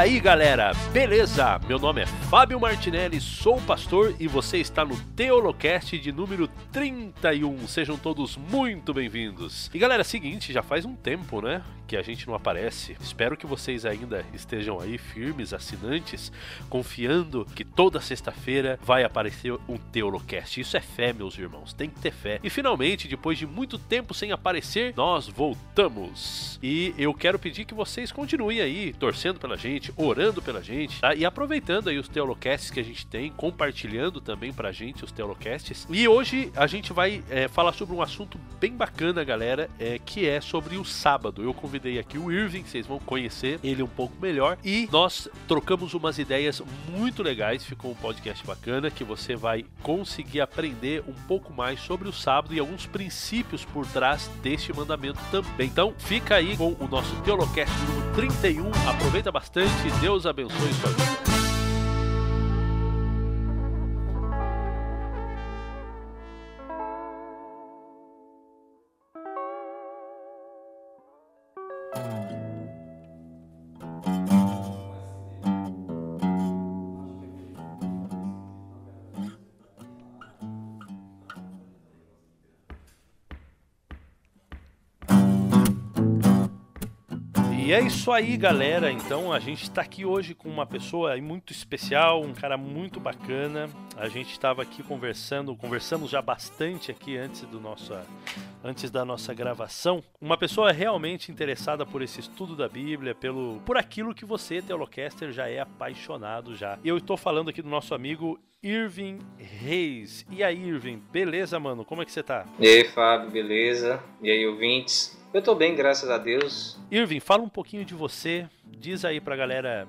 Aí galera, beleza? Meu nome é Fábio Martinelli, sou pastor e você está no Teolocast de número 31. Sejam todos muito bem-vindos. E galera, seguinte, já faz um tempo, né? Que a gente não aparece. Espero que vocês ainda estejam aí firmes, assinantes, confiando que toda sexta-feira vai aparecer um Teolocast. Isso é fé, meus irmãos, tem que ter fé. E finalmente, depois de muito tempo sem aparecer, nós voltamos. E eu quero pedir que vocês continuem aí torcendo pela gente, orando pela gente, tá? E aproveitando aí os teolocasts que a gente tem, compartilhando também pra gente os teolocasts. E hoje a gente vai é, falar sobre um assunto bem bacana, galera, é, que é sobre o sábado. Eu convidei aqui o Irving, vocês vão conhecer ele um pouco melhor. E nós trocamos umas ideias muito legais, ficou um podcast bacana que você vai conseguir aprender um pouco mais sobre o sábado e alguns princípios por trás deste mandamento também. Então fica aí com o nosso Teolocast número 31. Aproveita bastante, Deus abençoe sua vida. E é isso aí, galera. Então a gente está aqui hoje com uma pessoa muito especial, um cara muito bacana. A gente estava aqui conversando, conversamos já bastante aqui antes do nosso, antes da nossa gravação. Uma pessoa realmente interessada por esse estudo da Bíblia, pelo, por aquilo que você, Teolocaster, já é apaixonado já. Eu estou falando aqui do nosso amigo Irving Reis. E aí, Irving, beleza, mano? Como é que você tá? E aí, Fábio, beleza? E aí, ouvintes? Eu tô bem, graças a Deus. Irving, fala um pouquinho de você. Diz aí pra galera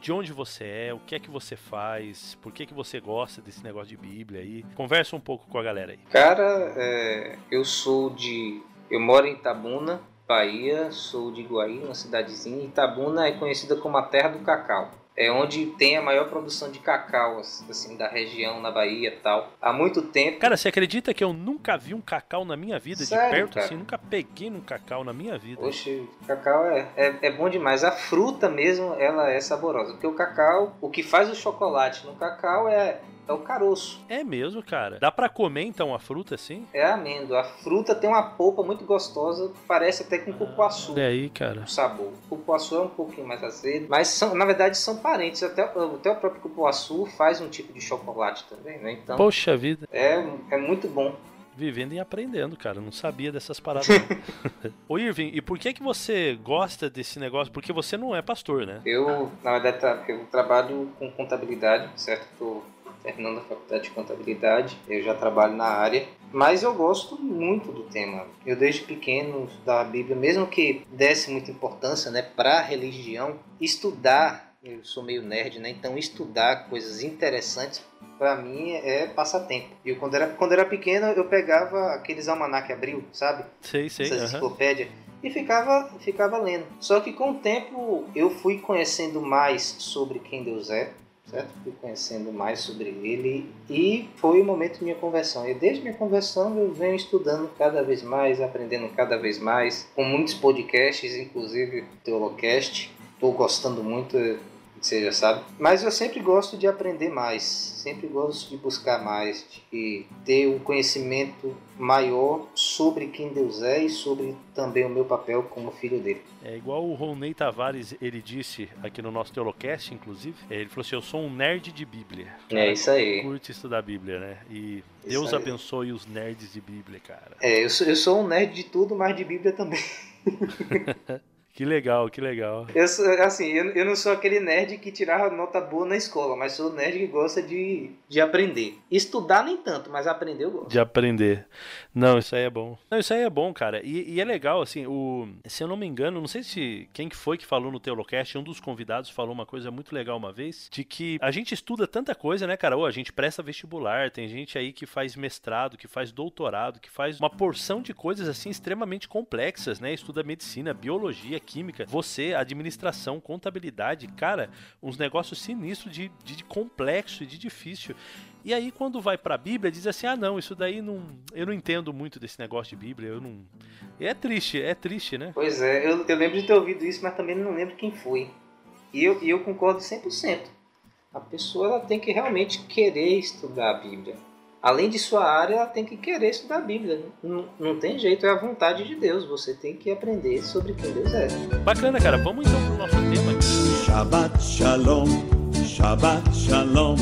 de onde você é, o que é que você faz, por que, que você gosta desse negócio de Bíblia aí. Conversa um pouco com a galera aí. Cara, é, eu sou de. Eu moro em Itabuna, Bahia, sou de Iguaí, uma cidadezinha. Itabuna é conhecida como a terra do cacau é onde tem a maior produção de cacau, assim, da região, na Bahia e tal. Há muito tempo. Cara, você acredita que eu nunca vi um cacau na minha vida, Sério, de perto, cara? assim? Nunca peguei num cacau na minha vida. Oxe, cacau é, é, é, bom demais. A fruta mesmo, ela é saborosa. Porque o cacau, o que faz o chocolate no cacau é é o caroço. É mesmo, cara. Dá para comer então a fruta assim? É a amêndoa. A fruta tem uma polpa muito gostosa, parece até com cupuaçu. É aí, cara. O sabor. O cupuaçu é um pouquinho mais azedo, mas são, na verdade são parentes. Até, até o próprio cupuaçu faz um tipo de chocolate também, né? Então, Poxa vida. É, é muito bom vivendo e aprendendo, cara. Não sabia dessas paradas. Ô Irving, e por que que você gosta desse negócio? Porque você não é pastor, né? Eu, na verdade, eu trabalho com contabilidade, certo? Tô terminando a faculdade de contabilidade, eu já trabalho na área, mas eu gosto muito do tema. Eu desde pequeno da Bíblia, mesmo que desse muita importância, né, para a religião, estudar, eu sou meio nerd, né, então estudar coisas interessantes para mim é passatempo. E quando era quando era pequeno eu pegava aqueles almanac abril, sabe? Sei, sei. Essa enciclopédia e ficava ficava lendo. Só que com o tempo eu fui conhecendo mais sobre quem Deus é certo? Fui conhecendo mais sobre ele e foi o momento de minha conversão. E desde minha conversão eu venho estudando cada vez mais, aprendendo cada vez mais, com muitos podcasts, inclusive o Teolocast. Estou gostando muito você já sabe. Mas eu sempre gosto de aprender mais, sempre gosto de buscar mais, de ter um conhecimento maior sobre quem Deus é e sobre também o meu papel como filho dele. É igual o Ronei Tavares, ele disse aqui no nosso Teolocast, inclusive, é, ele falou assim, eu sou um nerd de Bíblia. Cara, é isso aí. Curte estudar Bíblia, né? E Deus abençoe os nerds de Bíblia, cara. É, eu sou, eu sou um nerd de tudo, mas de Bíblia também. Que legal, que legal. Eu assim, eu, eu não sou aquele nerd que tirava nota boa na escola, mas sou nerd que gosta de, de aprender. Estudar nem tanto, mas aprender eu gosto. De aprender. Não, isso aí é bom. Não, isso aí é bom, cara. E, e, é legal, assim, o, se eu não me engano, não sei se quem que foi que falou no Teolocast, um dos convidados falou uma coisa muito legal uma vez, de que a gente estuda tanta coisa, né, cara? Ou a gente presta vestibular, tem gente aí que faz mestrado, que faz doutorado, que faz uma porção de coisas, assim, extremamente complexas, né? Estuda medicina, biologia, química, você, administração, contabilidade, cara, uns negócios sinistros de, de, complexo e de difícil. E aí, quando vai para a Bíblia, diz assim: ah, não, isso daí não. Eu não entendo muito desse negócio de Bíblia, eu não. E é triste, é triste, né? Pois é, eu, eu lembro de ter ouvido isso, mas também não lembro quem foi. E eu, eu concordo 100%. A pessoa ela tem que realmente querer estudar a Bíblia. Além de sua área, ela tem que querer estudar a Bíblia. Não, não tem jeito, é a vontade de Deus. Você tem que aprender sobre quem Deus é. Bacana, cara. Vamos então pro nosso tema aqui. Shabbat Shalom, Shabbat Shalom,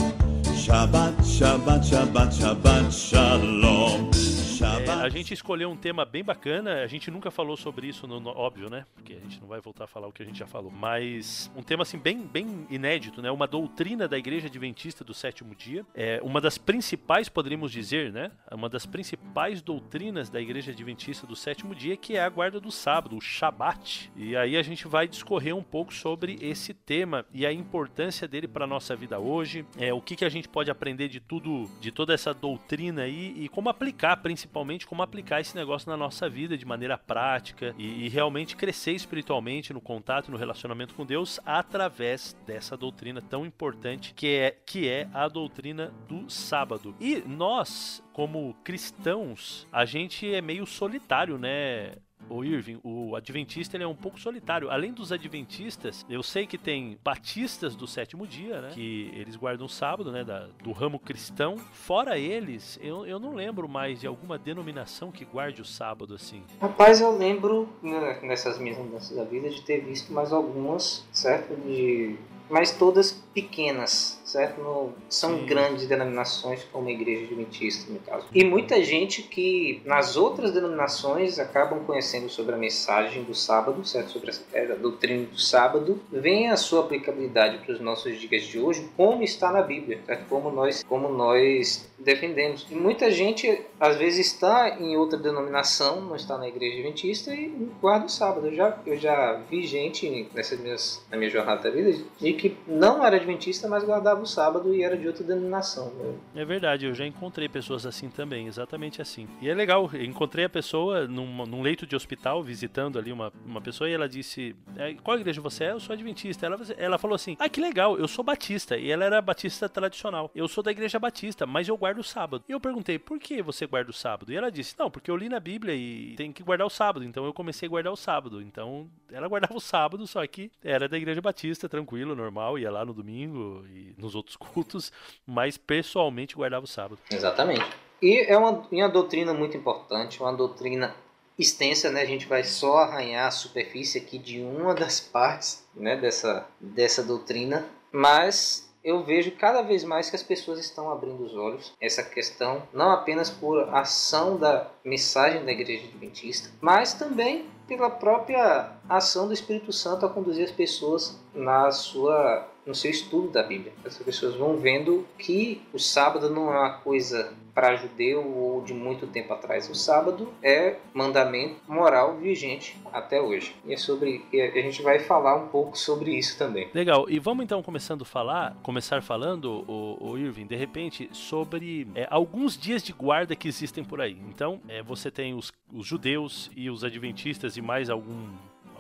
Shabbat, Shabbat, Shabbat, Shabbat Shalom. É, a gente escolheu um tema bem bacana, a gente nunca falou sobre isso, no, no, óbvio, né? Porque a gente não vai voltar a falar o que a gente já falou. Mas um tema assim bem, bem inédito, né? Uma doutrina da Igreja Adventista do Sétimo Dia. É uma das principais, poderíamos dizer, né? Uma das principais doutrinas da Igreja Adventista do Sétimo Dia, que é a guarda do sábado, o Shabat. E aí a gente vai discorrer um pouco sobre esse tema e a importância dele para nossa vida hoje, é o que, que a gente pode aprender de tudo, de toda essa doutrina aí e como aplicar principalmente principalmente como aplicar esse negócio na nossa vida de maneira prática e, e realmente crescer espiritualmente no contato, no relacionamento com Deus através dessa doutrina tão importante que é, que é a doutrina do sábado. E nós, como cristãos, a gente é meio solitário, né? O Irving, o adventista ele é um pouco solitário. Além dos adventistas, eu sei que tem batistas do sétimo dia, né? Que eles guardam o sábado, né? Da, do ramo cristão. Fora eles, eu, eu não lembro mais de alguma denominação que guarde o sábado assim. Rapaz, eu lembro né, nessas minhas mudanças da vida de ter visto mais algumas, certo? De mas todas pequenas, certo? Não são Sim. grandes denominações como a Igreja Adventista, no caso. E muita gente que nas outras denominações acabam conhecendo sobre a mensagem do sábado, certo? Sobre a doutrina do sábado, vem a sua aplicabilidade para os nossos dias de hoje, como está na Bíblia, certo? Como nós, como nós defendemos. E muita gente às vezes está em outra denominação, não está na Igreja Adventista e guarda o sábado. Eu já, eu já vi gente nessas minhas, na minha jornada da vida de que não era adventista, mas guardava o sábado e era de outra denominação. Né? É verdade, eu já encontrei pessoas assim também, exatamente assim. E é legal, encontrei a pessoa num, num, leito de hospital, visitando ali uma, uma pessoa, e ela disse: é, Qual igreja você é? Eu sou adventista. Ela, ela falou assim: Ah, que legal, eu sou batista. E ela era batista tradicional. Eu sou da igreja batista, mas eu guardo o sábado. E eu perguntei: Por que você guarda o sábado? E ela disse: Não, porque eu li na Bíblia e tem que guardar o sábado. Então eu comecei a guardar o sábado. Então ela guardava o sábado, só que era da igreja batista, tranquilo, normal, ia lá no domingo e nos outros cultos, mas pessoalmente guardava o sábado. Exatamente. E é uma, uma doutrina muito importante, uma doutrina extensa, né? A gente vai só arranhar a superfície aqui de uma das partes, né, dessa dessa doutrina, mas eu vejo cada vez mais que as pessoas estão abrindo os olhos essa questão, não apenas por ação da mensagem da Igreja Adventista, mas também pela própria ação do Espírito Santo a conduzir as pessoas na sua no seu estudo da Bíblia. As pessoas vão vendo que o sábado não é uma coisa para judeu ou de muito tempo atrás. O sábado é mandamento moral vigente até hoje. E é sobre e a gente vai falar um pouco sobre isso também. Legal. E vamos então começando a falar, começar falando, o, o Irving, de repente, sobre é, alguns dias de guarda que existem por aí. Então, é, você tem os, os judeus e os adventistas e mais algum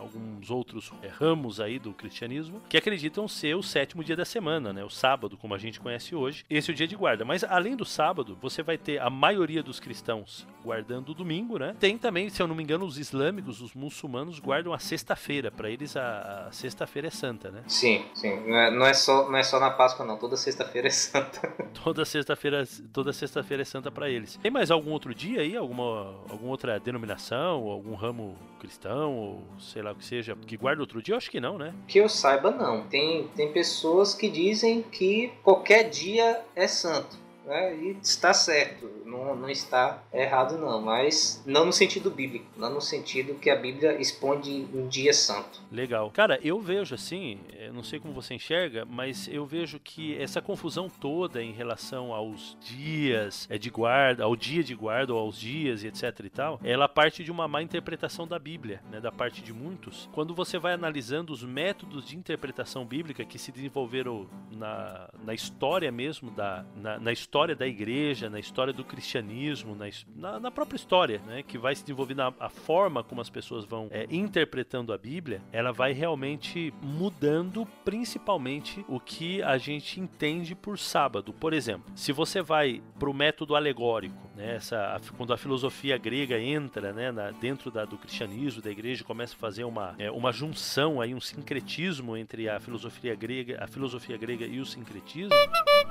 alguns outros é, ramos aí do cristianismo que acreditam ser o sétimo dia da semana, né? O sábado, como a gente conhece hoje. Esse é o dia de guarda. Mas além do sábado, você vai ter a maioria dos cristãos guardando o domingo, né? Tem também, se eu não me engano, os islâmicos, os muçulmanos guardam a sexta-feira. Para eles a, a sexta-feira é santa, né? Sim, sim. Não é, não é, só não é só na Páscoa não. Toda sexta-feira é santa. toda sexta-feira toda sexta-feira é santa para eles. Tem mais algum outro dia aí? Alguma alguma outra denominação, algum ramo cristão ou sei lá o que seja, que guarda outro dia? Eu acho que não, né? Que eu saiba, não. Tem, tem pessoas que dizem que qualquer dia é santo. Né? E está certo, não, não está errado não, mas não no sentido bíblico, não no sentido que a Bíblia expõe um dia santo. Legal. Cara, eu vejo assim, não sei como você enxerga, mas eu vejo que essa confusão toda em relação aos dias é de guarda, ao dia de guarda ou aos dias e etc e tal, ela parte de uma má interpretação da Bíblia, né, da parte de muitos. Quando você vai analisando os métodos de interpretação bíblica que se desenvolveram na, na história mesmo, da, na, na história história da igreja, na história do cristianismo, na, na, própria história, né, que vai se desenvolver na a forma como as pessoas vão é, interpretando a Bíblia, ela vai realmente mudando principalmente o que a gente entende por sábado. Por exemplo, se você vai para o método alegórico, né, essa, quando a filosofia grega entra né, na, dentro da, do cristianismo, da igreja, começa a fazer uma, é, uma junção, aí, um sincretismo entre a filosofia grega, a filosofia grega e o sincretismo,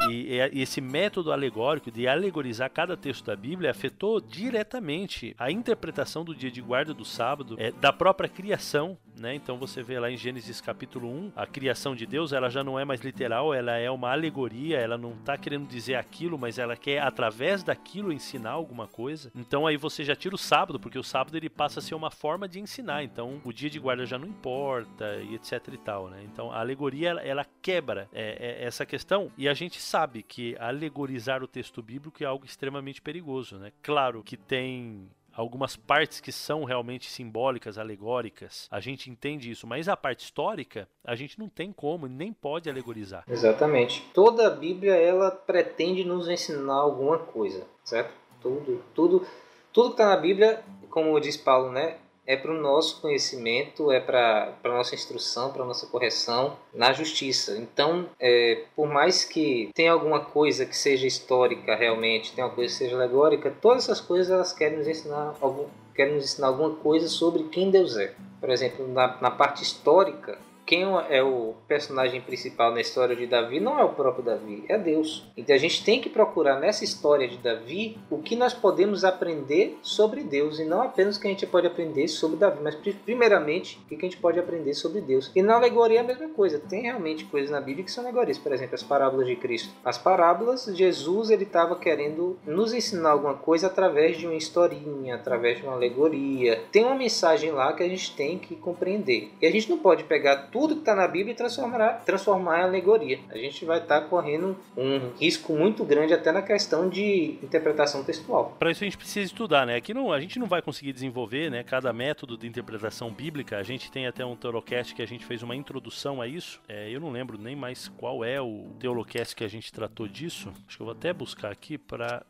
e, e esse método alegórico de alegorizar cada texto da Bíblia afetou diretamente a interpretação do dia de guarda do sábado, é, da própria criação né? Então você vê lá em Gênesis capítulo 1, a criação de Deus, ela já não é mais literal, ela é uma alegoria, ela não está querendo dizer aquilo, mas ela quer através daquilo ensinar alguma coisa. Então aí você já tira o sábado, porque o sábado ele passa a ser uma forma de ensinar. Então o dia de guarda já não importa e etc e tal, né? Então a alegoria ela, ela quebra é, é, essa questão e a gente sabe que alegorizar o texto bíblico é algo extremamente perigoso, né? Claro que tem algumas partes que são realmente simbólicas, alegóricas, a gente entende isso, mas a parte histórica a gente não tem como, nem pode alegorizar. Exatamente. Toda a Bíblia ela pretende nos ensinar alguma coisa, certo? Tudo, tudo, tudo que está na Bíblia, como diz Paulo, né, é para o nosso conhecimento, é para a nossa instrução, para a nossa correção na justiça. Então, é, por mais que tenha alguma coisa que seja histórica realmente, tenha alguma coisa que seja alegórica, todas essas coisas elas querem nos ensinar, algum, querem nos ensinar alguma coisa sobre quem Deus é. Por exemplo, na, na parte histórica, quem é o personagem principal na história de Davi não é o próprio Davi, é Deus. Então a gente tem que procurar nessa história de Davi o que nós podemos aprender sobre Deus e não apenas o que a gente pode aprender sobre Davi, mas primeiramente o que a gente pode aprender sobre Deus. E na alegoria é a mesma coisa. Tem realmente coisas na Bíblia que são alegorias, por exemplo, as parábolas de Cristo. As parábolas, Jesus ele estava querendo nos ensinar alguma coisa através de uma historinha, através de uma alegoria. Tem uma mensagem lá que a gente tem que compreender. E a gente não pode pegar tudo que está na Bíblia e transformar, transformar em alegoria. A gente vai estar tá correndo um risco muito grande até na questão de interpretação textual. Para isso a gente precisa estudar, né? Aqui não, a gente não vai conseguir desenvolver, né? Cada método de interpretação bíblica. A gente tem até um Teolocast que a gente fez uma introdução a isso. É, eu não lembro nem mais qual é o Teolocast que a gente tratou disso. Acho que eu vou até buscar aqui para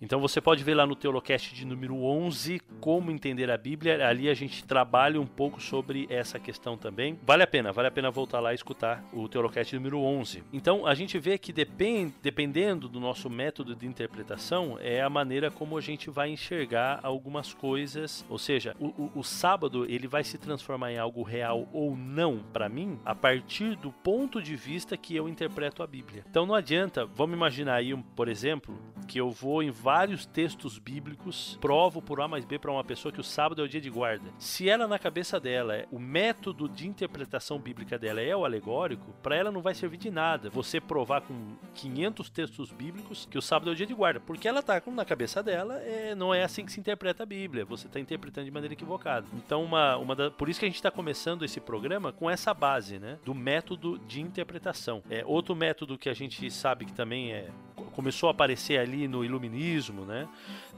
então você pode ver lá no Teolocast de número 11 como entender a Bíblia. Ali a gente trabalha um pouco sobre essa questão também. Vale a pena, vale a pena voltar lá e escutar o Teolocast número 11. Então a gente vê que depend, dependendo do nosso método de interpretação, é a maneira como a gente vai enxergar algumas coisas. Ou seja, o, o, o sábado ele vai se transformar em algo real ou não para mim a partir do ponto de vista que eu interpreto a Bíblia. Então não adianta, vamos imaginar aí, por exemplo, que eu vou em vários textos bíblicos, provo por A mais B para uma pessoa que o sábado é o dia de guarda. Se ela na cabeça dela, o método de interpretação bíblica dela é o alegórico, para ela não vai servir de nada você provar com 500 textos bíblicos que o sábado é o dia de guarda, porque ela tá na cabeça dela, é, não é assim que se interpreta a Bíblia, você está interpretando de maneira equivocada. Então, uma, uma da, por isso que a gente está começando esse programa com essa base, né, do método de interpretação. É outro método que a gente sabe que também é começou a aparecer ali no iluminismo, né?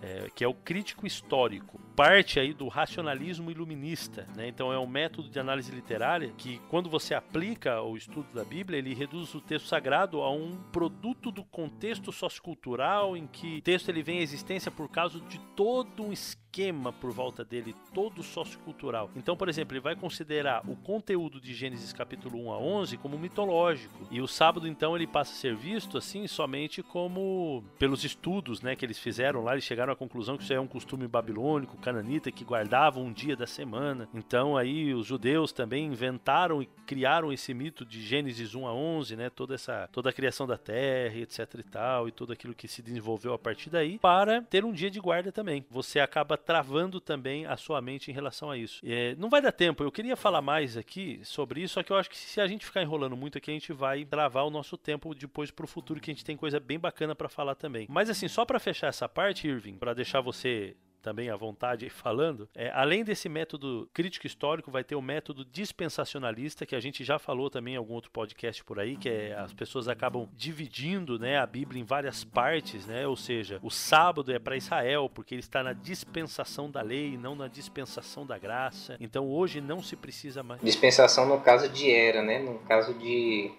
É, que é o crítico histórico, parte aí do racionalismo iluminista, né? Então é um método de análise literária que, quando você aplica o estudo da Bíblia, ele reduz o texto sagrado a um produto do contexto sociocultural em que o texto ele vem à existência por causa de todo um esquema por volta dele, todo sociocultural. Então, por exemplo, ele vai considerar o conteúdo de Gênesis capítulo 1 a 11 como mitológico. E o sábado, então, ele passa a ser visto assim somente como pelos estudos né, que eles fizeram lá, eles chegaram à conclusão que isso é um costume babilônico, cananita, que guardavam um dia da semana. Então, aí os judeus também inventaram e criaram esse mito de Gênesis 1 a 11, né, toda essa toda a criação da terra, etc e tal, e tudo aquilo que se desenvolveu a partir daí, para ter um dia de guarda também. Você acaba travando também a sua mente em relação a isso. É, não vai dar tempo, eu queria falar mais aqui sobre isso, só que eu acho que se a gente ficar enrolando muito aqui, a gente vai travar o nosso tempo depois para o futuro, que a gente tem coisa bem bacana para falar também. Mas assim, só para fechar essa parte, Irving, para deixar você também à vontade falando, é, além desse método crítico histórico, vai ter o método dispensacionalista, que a gente já falou também em algum outro podcast por aí, que é as pessoas acabam dividindo né, a Bíblia em várias partes, né? ou seja, o sábado é para Israel, porque ele está na dispensação da lei, não na dispensação da graça. Então hoje não se precisa mais. Dispensação no caso de era, né? No caso de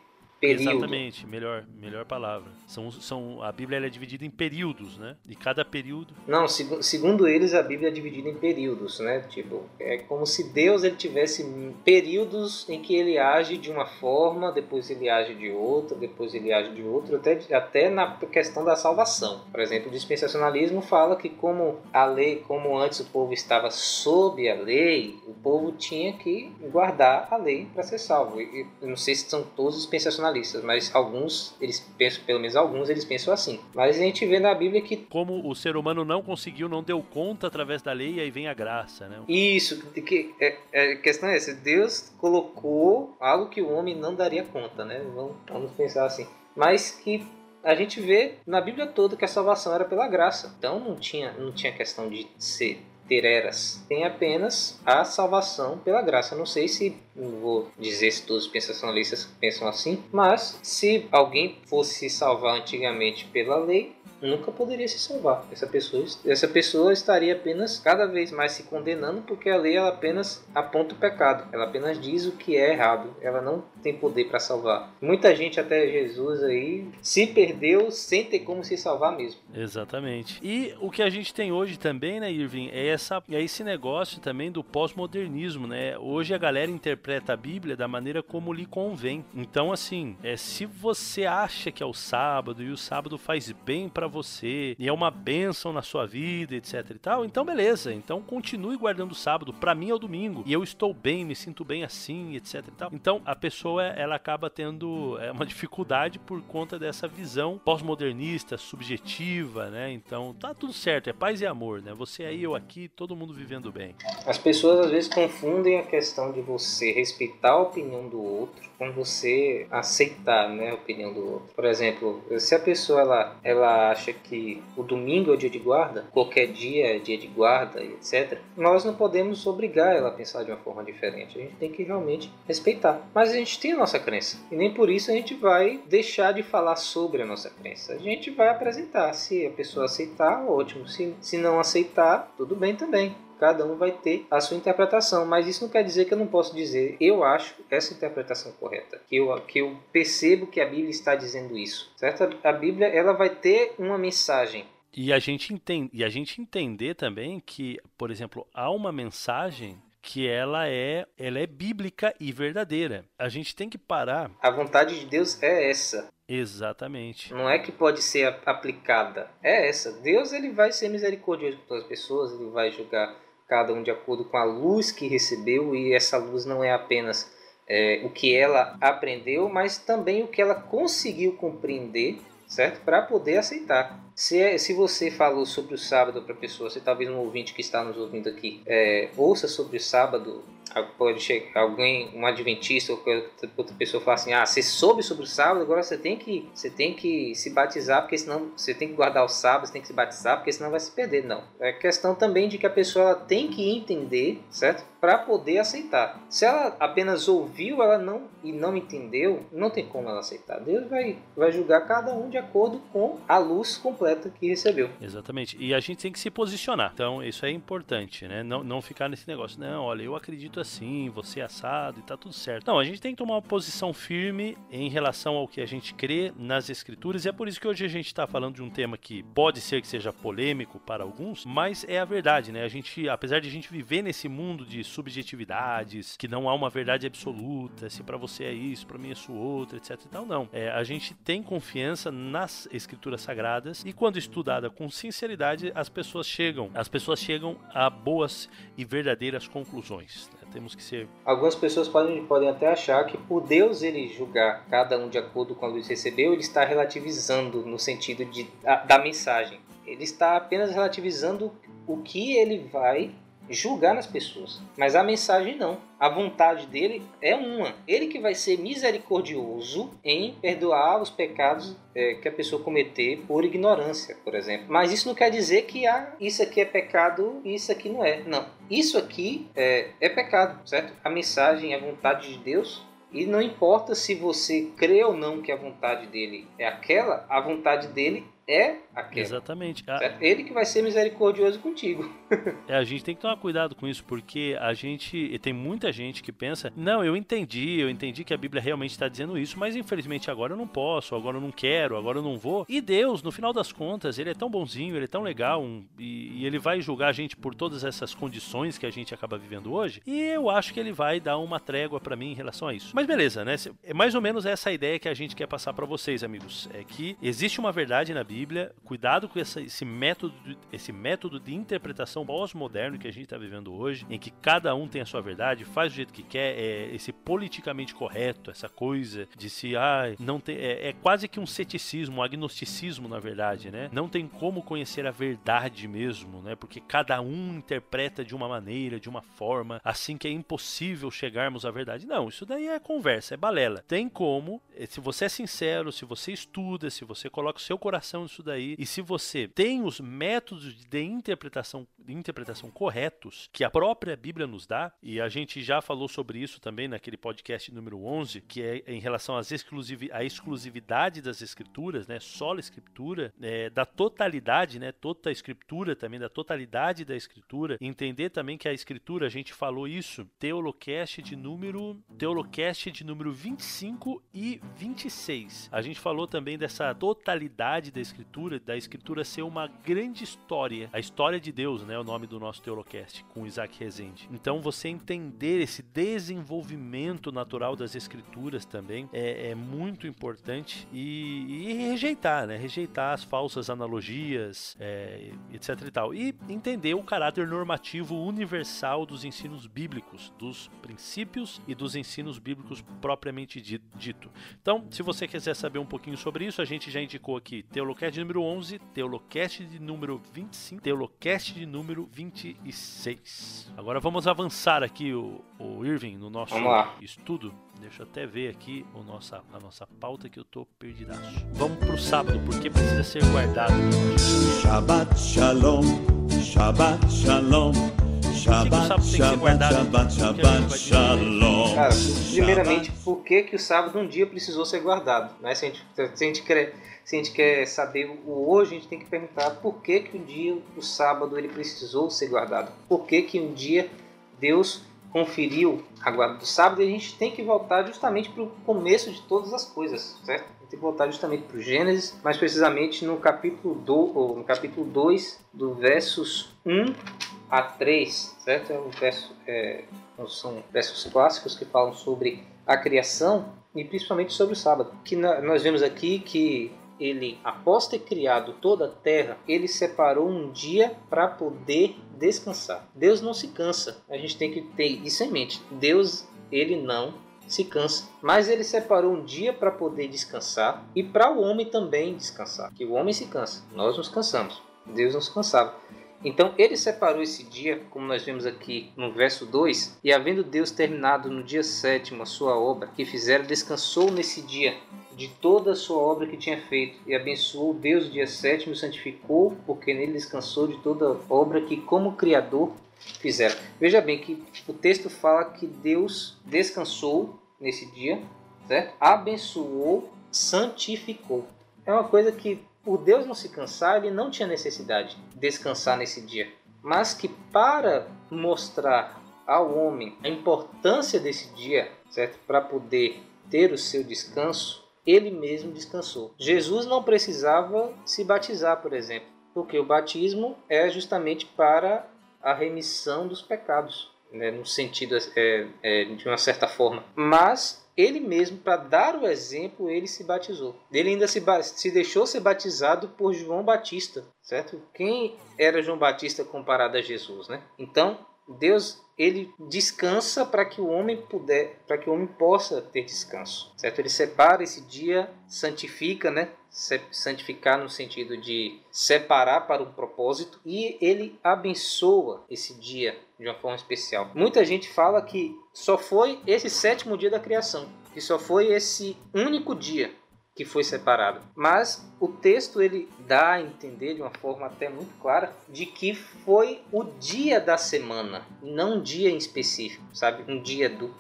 período. Exatamente, melhor, melhor palavra. São, são, a Bíblia é dividida em períodos, né? E cada período. Não, seg segundo eles, a Bíblia é dividida em períodos, né? Tipo, é como se Deus ele tivesse períodos em que ele age de uma forma, depois ele age de outra, depois ele age de outra, até, até na questão da salvação. Por exemplo, o dispensacionalismo fala que como a lei, como antes o povo estava sob a lei, o povo tinha que guardar a lei para ser salvo. E, eu não sei se são todos dispensacionalistas, mas alguns, eles pensam, pelo menos alguns, eles pensam assim. Mas a gente vê na Bíblia que. Como o ser humano não conseguiu, não deu conta através da lei, e aí vem a graça, né? Isso, que, é, é, a questão é essa: Deus colocou algo que o homem não daria conta, né? Vamos, vamos pensar assim. Mas que a gente vê na Bíblia toda que a salvação era pela graça. Então não tinha, não tinha questão de ser ter eras. Tem apenas a salvação pela graça. Não sei se vou dizer se todos os pensacionalistas pensam assim, mas se alguém fosse salvar antigamente pela lei, nunca poderia se salvar. Essa pessoa, essa pessoa estaria apenas cada vez mais se condenando porque a lei ela apenas aponta o pecado. Ela apenas diz o que é errado. Ela não tem poder para salvar. Muita gente até Jesus aí se perdeu sem ter como se salvar mesmo. Exatamente. E o que a gente tem hoje também, né, Irving, é essa é esse negócio também do pós-modernismo, né? Hoje a galera interpreta a Bíblia da maneira como lhe convém. Então assim, é se você acha que é o sábado e o sábado faz bem para você e é uma bênção na sua vida, etc e tal, então beleza. Então continue guardando o sábado. Para mim é o domingo e eu estou bem, me sinto bem assim, etc e tal. Então a pessoa ela acaba tendo é, uma dificuldade por conta dessa visão pós-modernista, subjetiva, né? Então tá tudo certo, é paz e amor, né? Você aí, eu aqui, todo mundo vivendo bem. As pessoas às vezes confundem a questão de você respeitar a opinião do outro com você aceitar, né, a opinião do outro. Por exemplo, se a pessoa ela, ela acha que o domingo é o dia de guarda, qualquer dia é dia de guarda, etc. Nós não podemos obrigar ela a pensar de uma forma diferente. A gente tem que realmente respeitar. Mas a gente tem a nossa crença e nem por isso a gente vai deixar de falar sobre a nossa crença. A gente vai apresentar. Se a pessoa aceitar, ótimo. Se, se não aceitar, tudo bem também cada um vai ter a sua interpretação, mas isso não quer dizer que eu não posso dizer, eu acho essa interpretação correta, que eu, que eu percebo que a Bíblia está dizendo isso, certo? A Bíblia ela vai ter uma mensagem. E a gente entende, e a gente entender também que, por exemplo, há uma mensagem que ela é, ela é bíblica e verdadeira. A gente tem que parar. A vontade de Deus é essa. Exatamente. Não é que pode ser aplicada. É essa. Deus ele vai ser misericordioso com as pessoas, ele vai julgar cada um de acordo com a luz que recebeu, e essa luz não é apenas é, o que ela aprendeu, mas também o que ela conseguiu compreender, certo? Para poder aceitar. Se, se você falou sobre o sábado para a pessoa, se talvez um ouvinte que está nos ouvindo aqui é, ouça sobre o sábado pode chegar alguém, um adventista ou outra pessoa fala assim: "Ah, você soube sobre o sábado, agora você tem que você tem que se batizar, porque senão você tem que guardar o sábado, você tem que se batizar, porque senão vai se perder". Não. É questão também de que a pessoa tem que entender, certo? Para poder aceitar. Se ela apenas ouviu, ela não e não entendeu, não tem como ela aceitar. Deus vai vai julgar cada um de acordo com a luz completa que recebeu. Exatamente. E a gente tem que se posicionar. Então, isso é importante, né? Não não ficar nesse negócio. Não, olha, eu acredito assim, você é assado e tá tudo certo. Não, a gente tem que tomar uma posição firme em relação ao que a gente crê nas escrituras e é por isso que hoje a gente está falando de um tema que pode ser que seja polêmico para alguns, mas é a verdade, né? A gente, apesar de a gente viver nesse mundo de subjetividades, que não há uma verdade absoluta, se para você é isso, para mim é isso outra, etc e tal, não. É, a gente tem confiança nas escrituras sagradas e quando estudada com sinceridade, as pessoas chegam, as pessoas chegam a boas e verdadeiras conclusões. Né? Temos que ser. Algumas pessoas podem, podem até achar que por Deus ele julgar cada um de acordo com a luz recebeu, ele está relativizando no sentido de, da, da mensagem. Ele está apenas relativizando o que ele vai julgar nas pessoas. Mas a mensagem não. A vontade dele é uma. Ele que vai ser misericordioso em perdoar os pecados é, que a pessoa cometer por ignorância, por exemplo. Mas isso não quer dizer que ah, isso aqui é pecado e isso aqui não é. Não. Isso aqui é, é pecado, certo? A mensagem, a vontade de Deus e não importa se você crê ou não que a vontade dele é aquela, a vontade dele é a queda. Exatamente. A... Ele que vai ser misericordioso contigo. é, a gente tem que tomar cuidado com isso, porque a gente. Tem muita gente que pensa: não, eu entendi, eu entendi que a Bíblia realmente está dizendo isso, mas infelizmente agora eu não posso, agora eu não quero, agora eu não vou. E Deus, no final das contas, ele é tão bonzinho, ele é tão legal um, e, e ele vai julgar a gente por todas essas condições que a gente acaba vivendo hoje. E eu acho que ele vai dar uma trégua para mim em relação a isso. Mas beleza, né? É mais ou menos essa ideia que a gente quer passar para vocês, amigos. É que existe uma verdade na Bíblia, cuidado com essa, esse método, esse método de interpretação pós-moderno que a gente está vivendo hoje, em que cada um tem a sua verdade, faz do jeito que quer, é esse politicamente correto, essa coisa de se, ah, não tem, é, é quase que um ceticismo, um agnosticismo na verdade, né? Não tem como conhecer a verdade mesmo, né? Porque cada um interpreta de uma maneira, de uma forma, assim que é impossível chegarmos à verdade. Não, isso daí é conversa, é balela. Tem como, eh, se você é sincero, se você estuda, se você coloca o seu coração nisso daí, e se você tem os métodos de interpretação, de interpretação corretos que a própria Bíblia nos dá, e a gente já falou sobre isso também naquele podcast número 11, que é em relação às exclusivi à exclusividade das escrituras, né, sola escritura, é, da totalidade, né, toda a escritura também, da totalidade da escritura, entender também que a escritura, a gente falou isso, Teolocast de número Teolocast de número 25 e 26. A gente falou também dessa totalidade da escritura, da escritura ser uma grande história, a história de Deus, né, o nome do nosso Teolocast com Isaac Rezende. Então você entender esse desenvolvimento natural das escrituras também é, é muito importante e, e, rejeitar, né, rejeitar as falsas analogias, é, etc e tal, e entender o caráter normativo universal dos ensinos bíblicos, dos princípios e dos ensinos bíblicos propriamente dito. Então, se você quiser saber um pouquinho sobre isso, a gente já indicou aqui Teolocast de número 11, Teolocast de número 25, Teolocast de número 26. Agora vamos avançar aqui, o, o Irving, no nosso estudo. Deixa eu até ver aqui o nossa, a nossa pauta que eu tô perdidaço. Vamos pro sábado, porque precisa ser guardado. Shabbat Shalom, Shabbat Shalom. Shabbat, Shabbat, Shabbat, Shabbat, Shalom. Cara, primeiramente, por que, que o sábado um dia precisou ser guardado? Né? Se, a gente, se, a gente quer, se a gente quer saber o hoje, a gente tem que perguntar por que, que um dia o sábado ele precisou ser guardado. Por que, que um dia Deus conferiu a guarda do sábado e a gente tem que voltar justamente para o começo de todas as coisas, certo? Tem que voltar justamente para o Gênesis, mais precisamente no capítulo, do, no capítulo 2, do versos 1 a 3, certo? É é, são versos clássicos que falam sobre a criação e principalmente sobre o sábado. Que nós vemos aqui que ele, após ter criado toda a terra, ele separou um dia para poder descansar. Deus não se cansa. A gente tem que ter isso em mente. Deus, ele não se cansa, mas ele separou um dia para poder descansar e para o homem também descansar. Que o homem se cansa, nós nos cansamos. Deus não se cansava. Então ele separou esse dia, como nós vemos aqui no verso 2, e havendo Deus terminado no dia sétimo a sua obra que fizera, descansou nesse dia de toda a sua obra que tinha feito, e abençoou Deus o dia sétimo e santificou, porque nele descansou de toda obra que, como Criador, fizera. Veja bem que o texto fala que Deus descansou nesse dia, certo? abençoou, santificou. É uma coisa que, por Deus não se cansar, ele não tinha necessidade de descansar nesse dia, mas que para mostrar ao homem a importância desse dia, certo? Para poder ter o seu descanso, ele mesmo descansou. Jesus não precisava se batizar, por exemplo, porque o batismo é justamente para a remissão dos pecados, né, no sentido é, é, de uma certa forma. Mas ele mesmo, para dar o exemplo, ele se batizou. Ele ainda se, se deixou ser batizado por João Batista, certo? Quem era João Batista comparado a Jesus, né? Então, Deus ele descansa para que o homem puder, para que o homem possa ter descanso, certo? Ele separa esse dia, santifica, né? Santificar no sentido de separar para um propósito e ele abençoa esse dia de uma forma especial. Muita gente fala que só foi esse sétimo dia da criação, que só foi esse único dia que foi separado. Mas o texto ele dá a entender de uma forma até muito clara de que foi o dia da semana, não um dia em específico, sabe? Um dia do,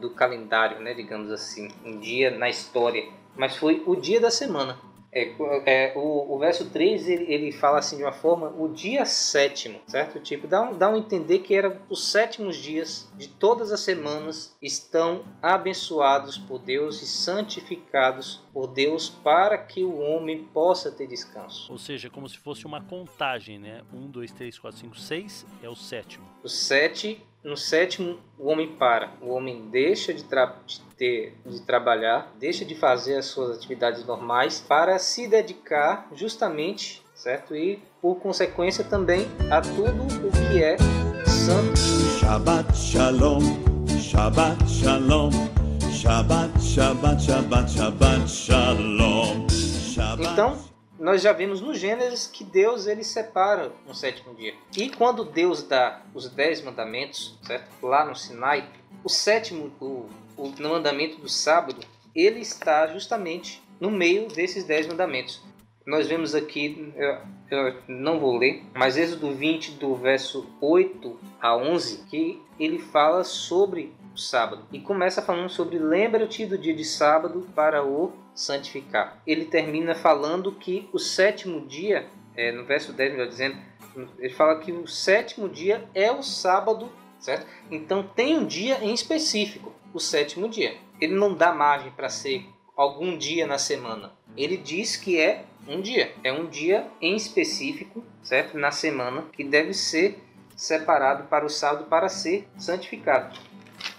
do calendário, né, digamos assim, um dia na história, mas foi o dia da semana. É, é, o, o verso 3 ele, ele fala assim de uma forma: o dia sétimo, certo? Tipo, dá um, dá um entender que era os sétimos dias de todas as semanas estão abençoados por Deus e santificados por Deus para que o homem possa ter descanso. Ou seja, como se fosse uma contagem, né? 1, 2, 3, 4, 5, 6 é o sétimo. O sete, no sétimo, o homem para. O homem deixa de, de, ter, de trabalhar, deixa de fazer as suas atividades normais para se dedicar justamente, certo? E por consequência também a tudo o que é santo. Shabbat Shalom, Shabbat Shalom, Shabbat, Shabbat, Shabbat, Shabbat Shalom. Shabbat. Então, nós já vimos no Gênesis que Deus ele separa no sétimo dia. E quando Deus dá os dez mandamentos, certo? Lá no Sinai, o sétimo, o, o mandamento do sábado, ele está justamente no meio desses dez mandamentos. Nós vemos aqui, eu, eu não vou ler, mas Êxodo 20, do verso 8 a 11, que ele fala sobre o sábado. E começa falando sobre lembra-te do dia de sábado para o santificar. Ele termina falando que o sétimo dia, é, no verso 10, melhor dizendo, ele fala que o sétimo dia é o sábado, certo? Então tem um dia em específico, o sétimo dia. Ele não dá margem para ser algum dia na semana. Ele diz que é um dia. É um dia em específico, certo? Na semana, que deve ser separado para o sábado para ser santificado.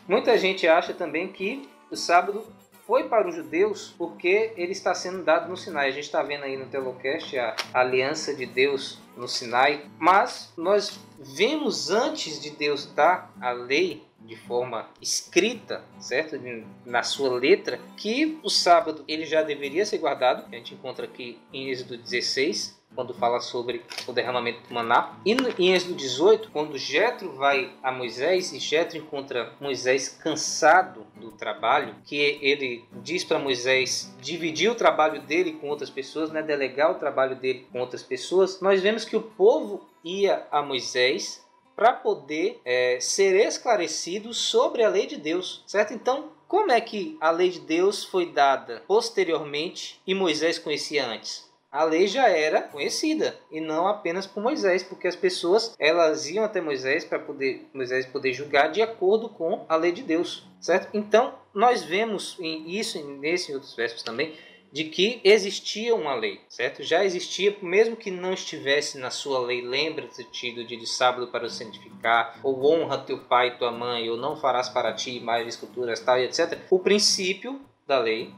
Muita gente acha também que o sábado foi para os judeus porque ele está sendo dado no Sinai. A gente está vendo aí no Telocast a aliança de Deus no Sinai, mas nós vemos antes de Deus dar a lei de forma escrita, certo? Na sua letra, que o sábado ele já deveria ser guardado. A gente encontra aqui em Êxodo 16, quando fala sobre o derramamento do maná. E em Êxodo 18, quando Jetro vai a Moisés e Jetro encontra Moisés cansado do trabalho, que ele diz para Moisés dividir o trabalho dele com outras pessoas, né, delegar o trabalho dele com outras pessoas, nós vemos que o povo ia a Moisés para poder é, ser esclarecido sobre a lei de Deus, certo? Então, como é que a lei de Deus foi dada posteriormente e Moisés conhecia antes? A lei já era conhecida e não apenas por Moisés, porque as pessoas elas iam até Moisés para poder Moisés poder julgar de acordo com a lei de Deus, certo? Então nós vemos isso nesse outros versos também de que existia uma lei, certo? Já existia, mesmo que não estivesse na sua lei, lembra-te do dia de sábado para o santificar, ou honra teu pai e tua mãe, ou não farás para ti mais esculturas, tal e etc. O princípio da lei,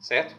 certo?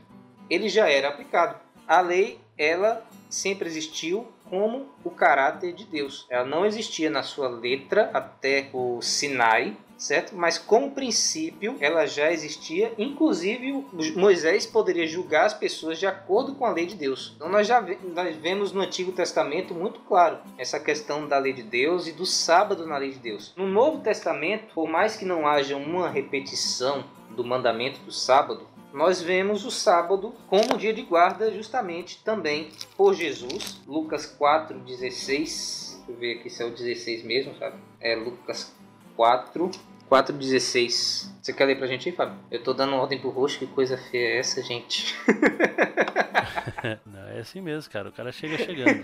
Ele já era aplicado a lei ela sempre existiu como o caráter de Deus. Ela não existia na sua letra até o Sinai, certo? Mas como princípio ela já existia, inclusive Moisés poderia julgar as pessoas de acordo com a lei de Deus. Então nós já nós vemos no Antigo Testamento muito claro essa questão da lei de Deus e do sábado na lei de Deus. No Novo Testamento, por mais que não haja uma repetição do mandamento do sábado, nós vemos o sábado como dia de guarda justamente também por Jesus. Lucas 4,16. Deixa eu ver aqui se é o 16 mesmo, sabe? É Lucas 4, 4,16. Você quer ler pra gente aí, Fábio? Eu tô dando ordem pro roxo, que coisa feia é essa, gente? Não, é assim mesmo, cara. O cara chega chegando.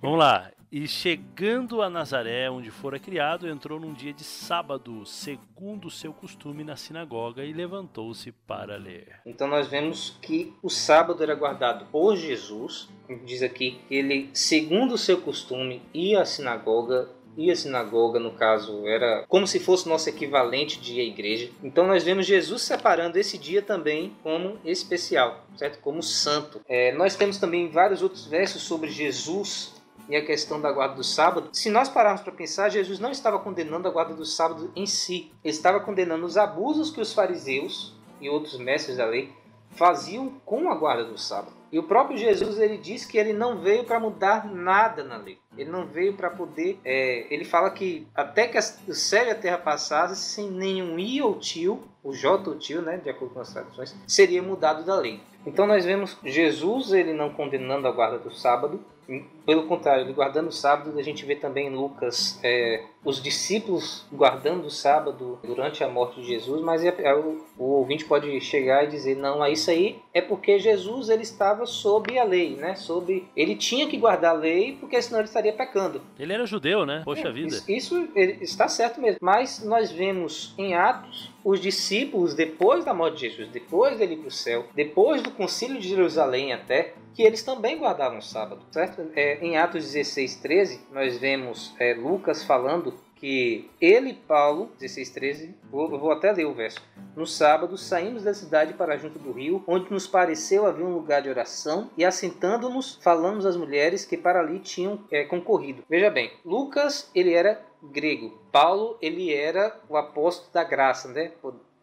Vamos lá. E chegando a Nazaré, onde fora criado, entrou num dia de sábado, segundo o seu costume, na sinagoga e levantou-se para ler. Então nós vemos que o sábado era guardado por Jesus. Diz aqui que ele, segundo o seu costume, ia à sinagoga e a sinagoga, no caso, era como se fosse nosso equivalente de igreja. Então nós vemos Jesus separando esse dia também como especial, certo? Como santo. É, nós temos também vários outros versos sobre Jesus e a questão da guarda do sábado, se nós pararmos para pensar, Jesus não estava condenando a guarda do sábado em si, ele estava condenando os abusos que os fariseus e outros mestres da lei faziam com a guarda do sábado. E o próprio Jesus ele diz que ele não veio para mudar nada na lei. Ele não veio para poder. É, ele fala que até que o céu e a terra passassem sem nenhum i ou tio, o j ou tio, né, de acordo com as traduções, seria mudado da lei. Então nós vemos Jesus ele não condenando a guarda do sábado, Pelo contrário, ele guardando o sábado, a gente vê também em Lucas é, os discípulos guardando o sábado durante a morte de Jesus, mas é, é, o, o, ouvinte pode chegar e dizer não, isso aí é porque Jesus ele estava sob a lei, né? Sob ele tinha que guardar a lei porque senão ele estaria pecando. Ele era judeu, né? Poxa é, vida. Isso, isso está certo mesmo. Mas nós vemos em Atos os discípulos depois da morte de Jesus, depois dele ir para o céu, depois do concílio de Jerusalém até, que eles também guardavam o sábado, certo? É, em Atos 16, 13, nós vemos é, Lucas falando que ele, Paulo, 16, 13, vou, vou até ler o verso. No sábado saímos da cidade para junto do rio, onde nos pareceu haver um lugar de oração, e assentando-nos, falamos às mulheres que para ali tinham é, concorrido. Veja bem, Lucas, ele era grego. Paulo, ele era o apóstolo da graça, né?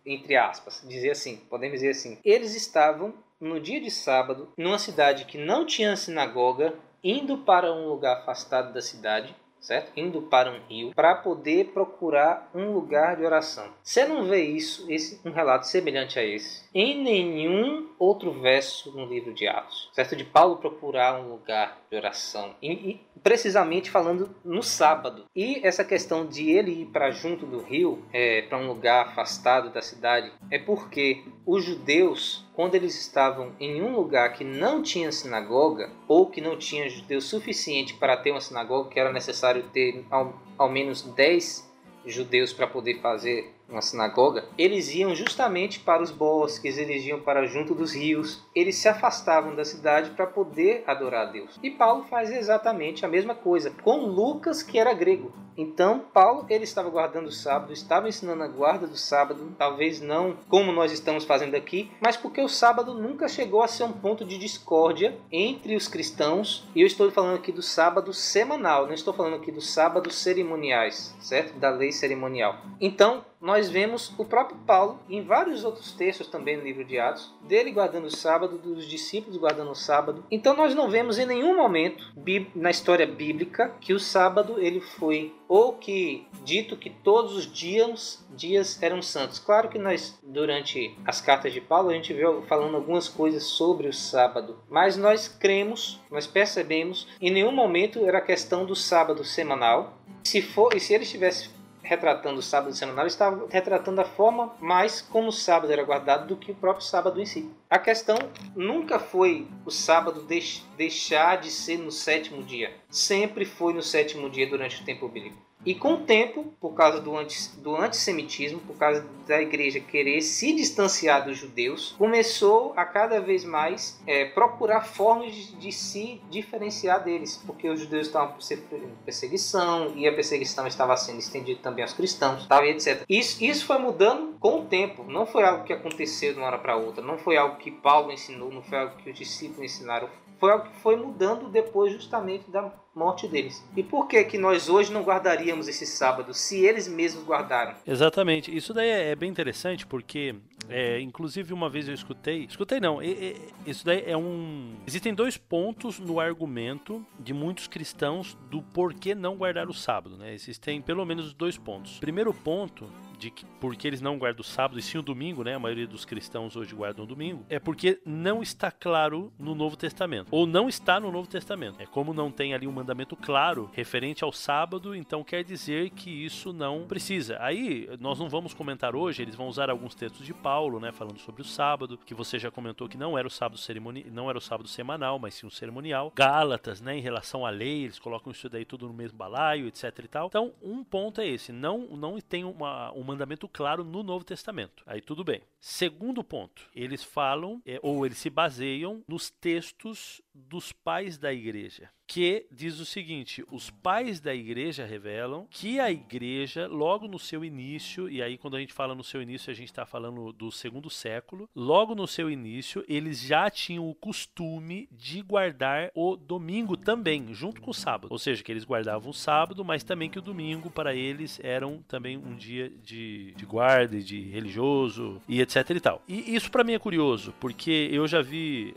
Entre aspas, dizer assim, podemos dizer assim. Eles estavam no dia de sábado, numa cidade que não tinha sinagoga, indo para um lugar afastado da cidade, certo? Indo para um rio para poder procurar um lugar de oração. Você não vê isso, esse um relato semelhante a esse, em nenhum outro verso no livro de Atos, certo? De Paulo procurar um lugar de oração, e, e precisamente falando no sábado. E essa questão de ele ir para junto do rio, é, para um lugar afastado da cidade, é porque os judeus quando eles estavam em um lugar que não tinha sinagoga, ou que não tinha judeus suficiente para ter uma sinagoga, que era necessário ter ao, ao menos 10 judeus para poder fazer uma sinagoga, eles iam justamente para os bosques, eles iam para junto dos rios, eles se afastavam da cidade para poder adorar a Deus. E Paulo faz exatamente a mesma coisa com Lucas, que era grego. Então, Paulo ele estava guardando o sábado, estava ensinando a guarda do sábado, talvez não como nós estamos fazendo aqui, mas porque o sábado nunca chegou a ser um ponto de discórdia entre os cristãos. E eu estou falando aqui do sábado semanal, não estou falando aqui dos sábados cerimoniais, certo? Da lei cerimonial. Então, nós vemos o próprio Paulo, em vários outros textos também no livro de Atos, dele guardando o sábado, dos discípulos guardando o sábado. Então nós não vemos em nenhum momento na história bíblica que o sábado ele foi ou que dito que todos os dias dias eram santos. Claro que nós durante as cartas de Paulo a gente vê falando algumas coisas sobre o sábado, mas nós cremos, nós percebemos, em nenhum momento era questão do sábado semanal. Se for, e se ele estivesse retratando o sábado semanal, estava retratando a forma mais como o sábado era guardado do que o próprio sábado em si. A questão nunca foi o sábado deix deixar de ser no sétimo dia. Sempre foi no sétimo dia durante o tempo bíblico. E com o tempo, por causa do, anti, do antissemitismo, por causa da igreja querer se distanciar dos judeus, começou a cada vez mais é, procurar formas de, de, se diferenciar deles, porque os judeus estavam sofrendo perseguição e a perseguição estava sendo estendida também aos cristãos, tal, e etc. Isso, isso foi mudando com o tempo, não foi algo que aconteceu de uma hora para outra, não foi algo que Paulo ensinou, não foi algo que os discípulos ensinaram, foi algo que foi mudando depois justamente da morte deles. E por que que nós hoje não guardaríamos esse sábado, se eles mesmos guardaram? Exatamente. Isso daí é, é bem interessante porque, é, inclusive uma vez eu escutei, escutei não, é, é, isso daí é um... Existem dois pontos no argumento de muitos cristãos do porquê não guardar o sábado, né? Existem pelo menos dois pontos. Primeiro ponto de que porque eles não guardam o sábado e sim o domingo, né? A maioria dos cristãos hoje guardam o domingo, é porque não está claro no Novo Testamento. Ou não está no Novo Testamento. É como não tem ali um mandamento claro referente ao sábado, então quer dizer que isso não precisa. Aí nós não vamos comentar hoje, eles vão usar alguns textos de Paulo, né, falando sobre o sábado, que você já comentou que não era o sábado cerimonial, não era o sábado semanal, mas sim o cerimonial. Gálatas, né, em relação à lei, eles colocam isso daí tudo no mesmo balaio, etc e tal. Então, um ponto é esse, não não tem uma, um mandamento claro no Novo Testamento. Aí tudo bem. Segundo ponto, eles falam é, ou eles se baseiam nos textos dos pais da igreja que diz o seguinte: os pais da igreja revelam que a igreja, logo no seu início, e aí quando a gente fala no seu início, a gente está falando do segundo século, logo no seu início, eles já tinham o costume de guardar o domingo também, junto com o sábado. Ou seja, que eles guardavam o sábado, mas também que o domingo para eles eram também um dia de, de guarda, de religioso e etc e tal. E isso para mim é curioso, porque eu já vi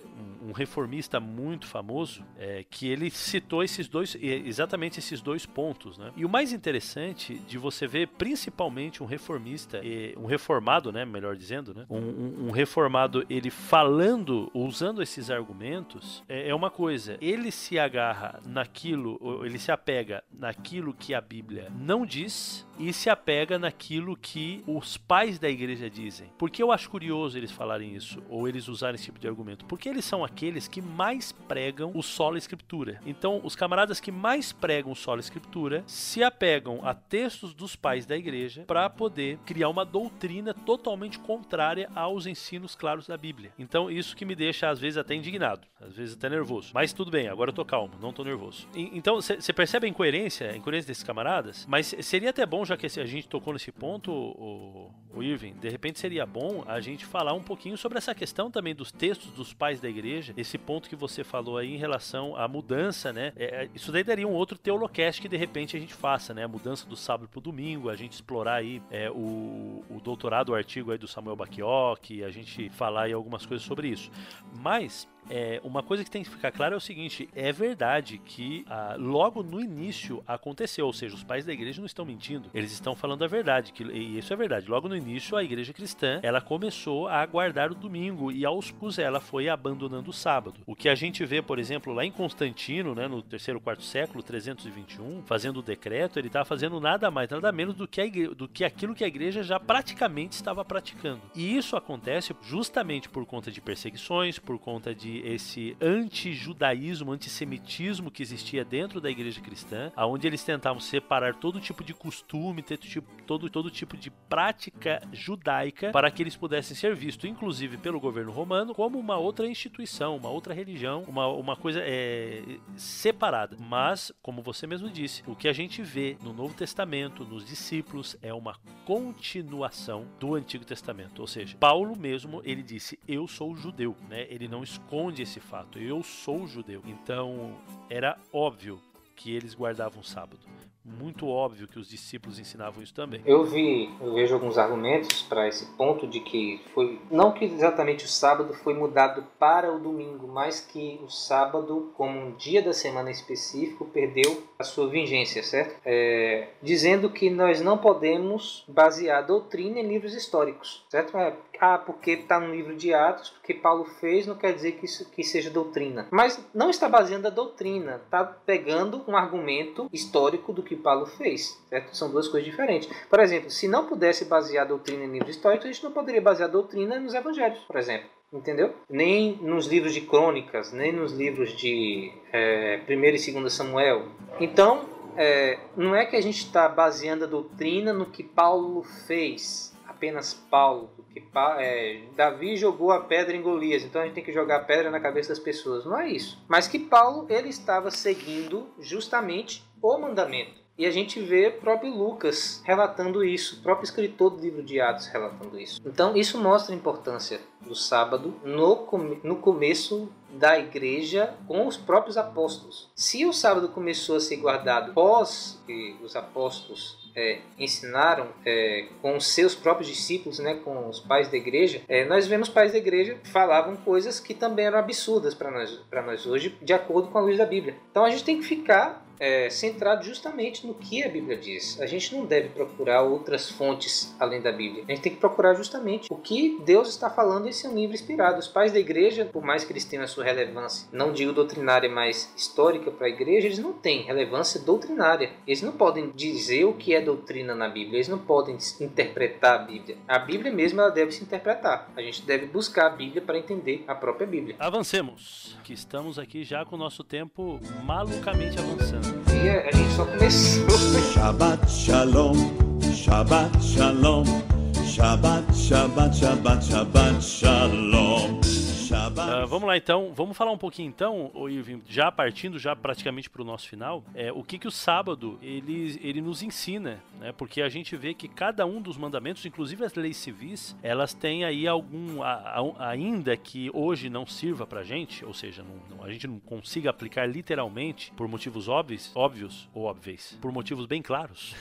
um, reformista muito famoso é, que ele citou esses dois, exatamente esses dois pontos, né? E o mais interessante de você ver, principalmente um reformista, um reformado, né? Melhor dizendo, né? Um, um, um reformado ele falando, usando esses argumentos, é, é uma coisa. Ele se agarra naquilo, ele se apega naquilo que a Bíblia não diz e se apega naquilo que os pais da igreja dizem. Por que eu acho curioso eles falarem isso, ou eles usarem esse tipo de argumento? Porque eles são aqueles que mais pregam o solo escritura. Então, os camaradas que mais pregam o solo escritura se apegam a textos dos pais da igreja para poder criar uma doutrina totalmente contrária aos ensinos claros da Bíblia. Então, isso que me deixa às vezes até indignado, às vezes até nervoso. Mas tudo bem, agora eu tô calmo, não tô nervoso. E, então, você percebe a incoerência, a incoerência desses camaradas? Mas seria até bom já que a gente tocou nesse ponto, o, o Irving, de repente seria bom a gente falar um pouquinho sobre essa questão também dos textos dos pais da igreja, esse ponto que você falou aí em relação à mudança, né? É, é isso daí daria um outro teolocast que de repente a gente faça, né? A mudança do sábado para o domingo, a gente explorar aí é, o, o doutorado, o artigo aí do Samuel Bakioc, a gente falar aí algumas coisas sobre isso. Mas é, uma coisa que tem que ficar claro é o seguinte: é verdade que ah, logo no início aconteceu, ou seja, os pais da igreja não estão mentindo, eles estão falando a verdade, que, e isso é verdade. Logo no início, a igreja cristã ela começou a guardar o domingo e aos poucos ela foi abandonando o sábado. O que a gente vê, por exemplo, lá em Constantino, né, no terceiro quarto século, 321, fazendo o decreto, ele estava fazendo nada mais, nada menos do que, igreja, do que aquilo que a igreja já praticamente estava praticando. E isso acontece justamente por conta de perseguições, por conta de esse anti-judaísmo, antissemitismo que existia dentro da igreja cristã, aonde eles tentavam separar todo tipo de costume, todo, todo tipo de prática judaica para que eles pudessem ser vistos, inclusive pelo governo romano, como uma outra instituição, uma outra religião, uma, uma coisa é, separada. Mas, como você mesmo disse, o que a gente vê no Novo Testamento, nos discípulos, é uma continuação do Antigo Testamento. Ou seja, Paulo mesmo, ele disse, eu sou judeu, né? Ele não esconde esconde esse fato. Eu sou judeu. Então era óbvio que eles guardavam o sábado muito óbvio que os discípulos ensinavam isso também. Eu vi, eu vejo alguns argumentos para esse ponto de que foi não que exatamente o sábado foi mudado para o domingo, mas que o sábado, como um dia da semana específico, perdeu a sua vigência, certo? É, dizendo que nós não podemos basear a doutrina em livros históricos, certo? É, ah, porque está no livro de Atos, porque Paulo fez, não quer dizer que isso que seja doutrina. Mas não está baseando a doutrina, está pegando um argumento histórico do que Paulo fez. Certo? São duas coisas diferentes. Por exemplo, se não pudesse basear a doutrina em livros históricos, a gente não poderia basear a doutrina nos evangelhos, por exemplo. Entendeu? Nem nos livros de crônicas, nem nos livros de é, 1 e 2 Samuel. Então, é, não é que a gente está baseando a doutrina no que Paulo fez, apenas Paulo, que é, Davi jogou a pedra em Golias, então a gente tem que jogar a pedra na cabeça das pessoas. Não é isso. Mas que Paulo ele estava seguindo justamente o mandamento. E a gente vê próprio Lucas relatando isso, o próprio escritor do livro de Atos relatando isso. Então isso mostra a importância do sábado no, no começo da igreja com os próprios apóstolos. Se o sábado começou a ser guardado pós que os apóstolos é, ensinaram é, com seus próprios discípulos, né, com os pais da igreja, é, nós vemos pais da igreja falavam coisas que também eram absurdas para nós, nós hoje, de acordo com a luz da Bíblia. Então a gente tem que ficar é, centrado justamente no que a Bíblia diz. A gente não deve procurar outras fontes além da Bíblia. A gente tem que procurar justamente o que Deus está falando em seu livro inspirado. Os pais da igreja, por mais que eles tenham a sua relevância, não digo doutrinária, mas histórica para a igreja, eles não têm relevância doutrinária. Eles não podem dizer o que é doutrina na Bíblia, eles não podem interpretar a Bíblia. A Bíblia mesmo ela deve se interpretar. A gente deve buscar a Bíblia para entender a própria Bíblia. Avancemos, que estamos aqui já com o nosso tempo malucamente avançando só começou. Shabbat Shalom, Shabbat Shalom, Shabbat, Shabbat, Shabbat, Shabbat Shalom. Uh, vamos lá então, vamos falar um pouquinho então, Irving, já partindo já praticamente para o nosso final, é, o que que o sábado ele, ele nos ensina, né? Porque a gente vê que cada um dos mandamentos, inclusive as leis civis, elas têm aí algum, a, a, ainda que hoje não sirva para gente, ou seja, não, não, a gente não consiga aplicar literalmente por motivos óbvios, óbvios ou óbvios, por motivos bem claros,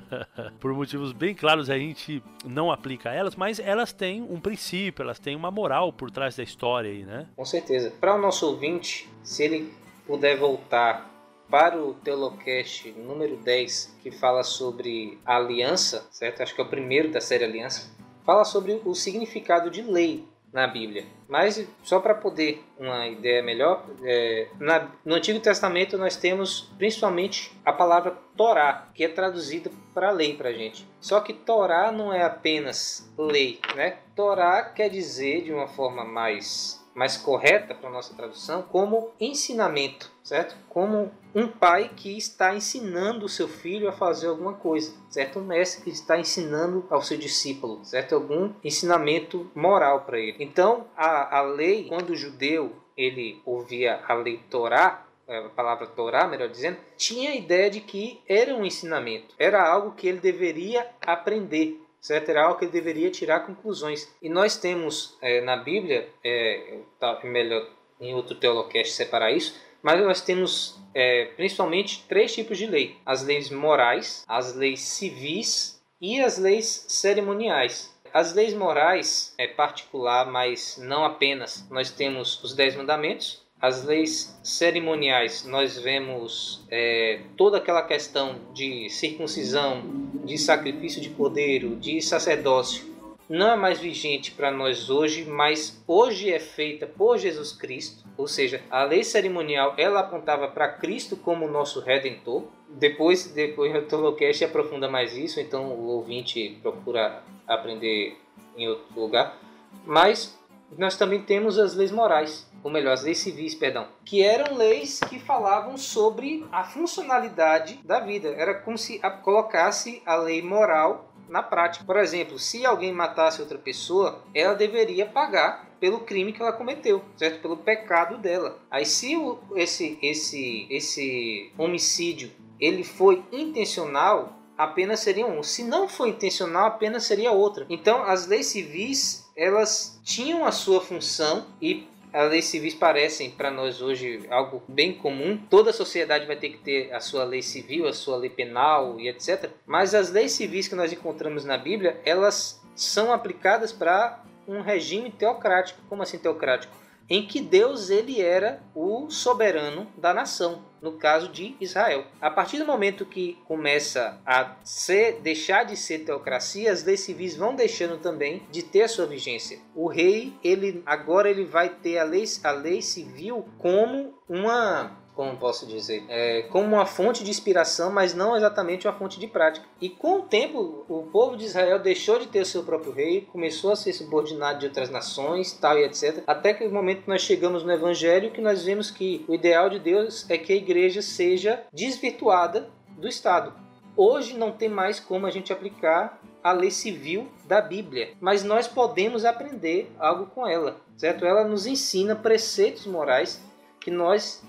por motivos bem claros a gente não aplica elas, mas elas têm um princípio, elas têm uma moral por trás da história história aí, né? Com certeza. Para o nosso ouvinte, se ele puder voltar para o Teolocast número 10, que fala sobre a aliança, certo? Acho que é o primeiro da série Aliança. Fala sobre o significado de lei na Bíblia. Mas só para poder uma ideia melhor, é, na, no Antigo Testamento nós temos principalmente a palavra Torá, que é traduzida para lei para gente. Só que Torá não é apenas lei, né? Torá quer dizer de uma forma mais mais correta para nossa tradução, como ensinamento, certo? Como um pai que está ensinando o seu filho a fazer alguma coisa, certo? Um mestre que está ensinando ao seu discípulo, certo? Algum ensinamento moral para ele. Então, a, a lei, quando o judeu ele ouvia a lei Torá, é, a palavra Torá, melhor dizendo, tinha a ideia de que era um ensinamento, era algo que ele deveria aprender, Era algo que ele deveria tirar conclusões. E nós temos é, na Bíblia, é, tá melhor em outro teolocast separar isso, mas nós temos é, principalmente três tipos de lei: as leis morais, as leis civis e as leis cerimoniais. As leis morais é particular, mas não apenas. Nós temos os dez mandamentos, as leis cerimoniais, nós vemos é, toda aquela questão de circuncisão, de sacrifício de cordeiro, de sacerdócio, não é mais vigente para nós hoje, mas hoje é feita por Jesus Cristo, ou seja, a lei cerimonial ela apontava para Cristo como nosso redentor. Depois, depois o Tolocast aprofunda mais isso, então o ouvinte procura aprender em outro lugar. Mas nós também temos as leis morais, ou melhor, as leis civis, perdão, que eram leis que falavam sobre a funcionalidade da vida. Era como se colocasse a lei moral na prática. Por exemplo, se alguém matasse outra pessoa, ela deveria pagar pelo crime que ela cometeu, certo? Pelo pecado dela. Aí se o, esse esse esse homicídio ele foi intencional, apenas seria um. Se não foi intencional, apenas seria outra. Então, as leis civis, elas tinham a sua função e as leis civis parecem para nós hoje algo bem comum. Toda sociedade vai ter que ter a sua lei civil, a sua lei penal e etc. Mas as leis civis que nós encontramos na Bíblia, elas são aplicadas para um regime teocrático. Como assim teocrático? Em que Deus ele era o soberano da nação, no caso de Israel. A partir do momento que começa a ser, deixar de ser teocracia, as leis civis vão deixando também de ter a sua vigência. O rei, ele agora ele vai ter a lei, a lei civil como uma como posso dizer, é, como uma fonte de inspiração, mas não exatamente uma fonte de prática. E com o tempo, o povo de Israel deixou de ter o seu próprio rei, começou a ser subordinado de outras nações, tal e etc. Até que o momento que nós chegamos no Evangelho, que nós vemos que o ideal de Deus é que a igreja seja desvirtuada do Estado. Hoje não tem mais como a gente aplicar a lei civil da Bíblia, mas nós podemos aprender algo com ela, certo? Ela nos ensina preceitos morais que nós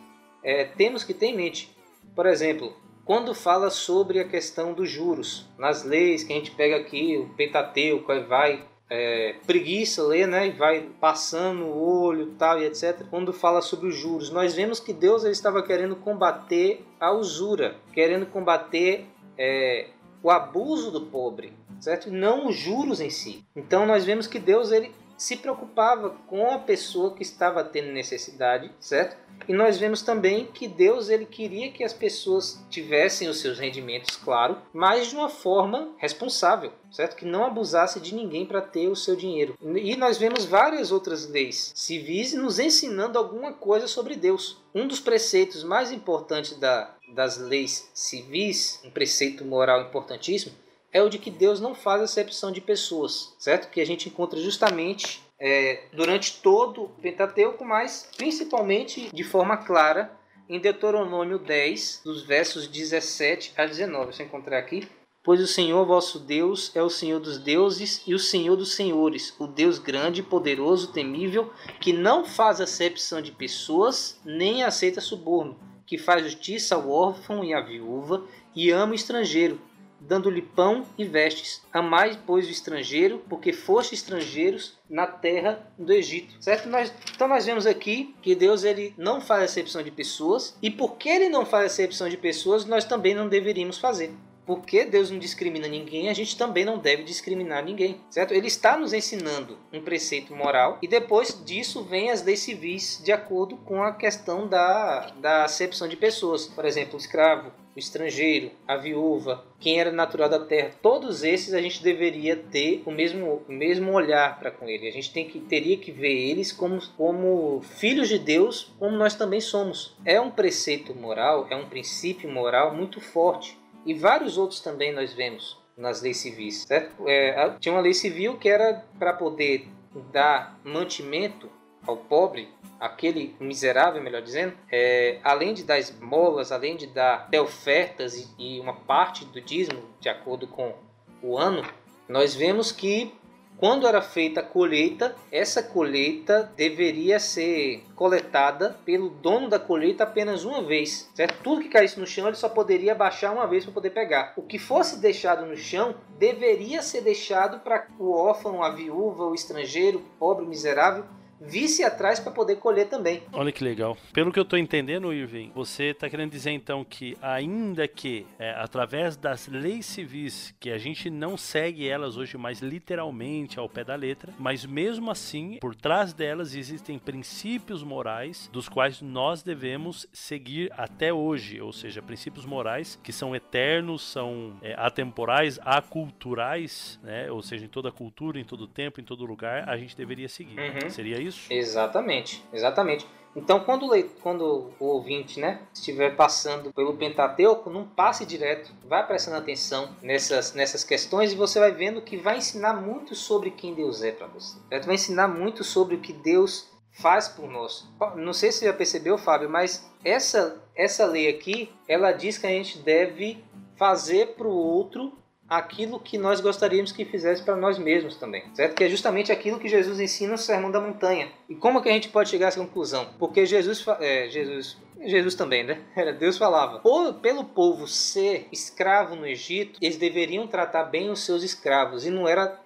é, temos que ter em mente. Por exemplo, quando fala sobre a questão dos juros, nas leis que a gente pega aqui, o Pentateuco, aí vai é, preguiça ler, né, e vai passando o olho tal e etc. Quando fala sobre os juros, nós vemos que Deus ele estava querendo combater a usura, querendo combater é, o abuso do pobre, certo? Não os juros em si. Então nós vemos que Deus ele se preocupava com a pessoa que estava tendo necessidade, certo? E nós vemos também que Deus ele queria que as pessoas tivessem os seus rendimentos, claro, mas de uma forma responsável, certo? Que não abusasse de ninguém para ter o seu dinheiro. E nós vemos várias outras leis civis nos ensinando alguma coisa sobre Deus. Um dos preceitos mais importantes da, das leis civis, um preceito moral importantíssimo, é o de que Deus não faz acepção de pessoas, certo? Que a gente encontra justamente é, durante todo o Pentateuco, mas principalmente de forma clara em Deuteronômio 10, dos versos 17 a 19. Você encontrar aqui. Pois o Senhor vosso Deus é o Senhor dos deuses e o Senhor dos senhores, o Deus grande, poderoso, temível, que não faz acepção de pessoas, nem aceita suborno, que faz justiça ao órfão e à viúva, e ama o estrangeiro, dando-lhe pão e vestes. Amai, pois, o estrangeiro, porque foste estrangeiros na terra do Egito. Certo? Nós, então nós vemos aqui que Deus ele não faz acepção de pessoas, e porque ele não faz acepção de pessoas, nós também não deveríamos fazer. porque Deus não discrimina ninguém, a gente também não deve discriminar ninguém, certo? Ele está nos ensinando um preceito moral e depois disso vem as leis civis de acordo com a questão da, da acepção de pessoas. Por exemplo, escravo, o estrangeiro, a viúva, quem era natural da terra, todos esses a gente deveria ter o mesmo, o mesmo olhar para com ele. A gente tem que, teria que ver eles como, como filhos de Deus, como nós também somos. É um preceito moral, é um princípio moral muito forte. E vários outros também nós vemos nas leis civis. Certo? É, tinha uma lei civil que era para poder dar mantimento ao pobre, aquele miserável, melhor dizendo, é, além de dar esmolas, além de dar ofertas e, e uma parte do dízimo, de acordo com o ano, nós vemos que quando era feita a colheita, essa colheita deveria ser coletada pelo dono da colheita apenas uma vez. Certo? Tudo que caísse no chão ele só poderia baixar uma vez para poder pegar. O que fosse deixado no chão deveria ser deixado para o órfão, a viúva, o estrangeiro, pobre, miserável visse atrás para poder colher também. Olha que legal. Pelo que eu estou entendendo, Irving, você está querendo dizer então que ainda que é, através das leis civis, que a gente não segue elas hoje mais literalmente ao pé da letra, mas mesmo assim, por trás delas existem princípios morais dos quais nós devemos seguir até hoje, ou seja, princípios morais que são eternos, são é, atemporais, aculturais, né? ou seja, em toda cultura, em todo tempo, em todo lugar, a gente deveria seguir. Uhum. Seria isso? Isso? Exatamente, exatamente. Então, quando o, quando o ouvinte né, estiver passando pelo Pentateuco, não passe direto, vai prestando atenção nessas, nessas questões e você vai vendo que vai ensinar muito sobre quem Deus é para você. Vai ensinar muito sobre o que Deus faz por nós. Não sei se você já percebeu, Fábio, mas essa, essa lei aqui, ela diz que a gente deve fazer para o outro aquilo que nós gostaríamos que fizesse para nós mesmos também, certo? Que é justamente aquilo que Jesus ensina no Sermão da Montanha. E como que a gente pode chegar a essa conclusão? Porque Jesus, é, Jesus Jesus também, né? Deus falava. Pelo povo ser escravo no Egito, eles deveriam tratar bem os seus escravos e não era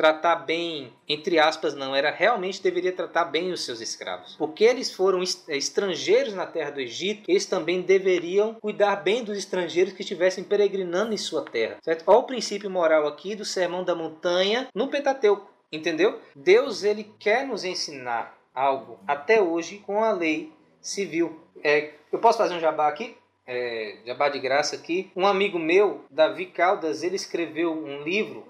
tratar bem, entre aspas, não, era realmente deveria tratar bem os seus escravos. Porque eles foram é, estrangeiros na terra do Egito, eles também deveriam cuidar bem dos estrangeiros que estivessem peregrinando em sua terra. Certo? Olha o princípio moral aqui do Sermão da Montanha no Pentateuco. Entendeu? Deus ele quer nos ensinar algo até hoje com a lei civil. É, eu posso fazer um jabá aqui? É, jabá de graça aqui. Um amigo meu, Davi Caldas, ele escreveu um livro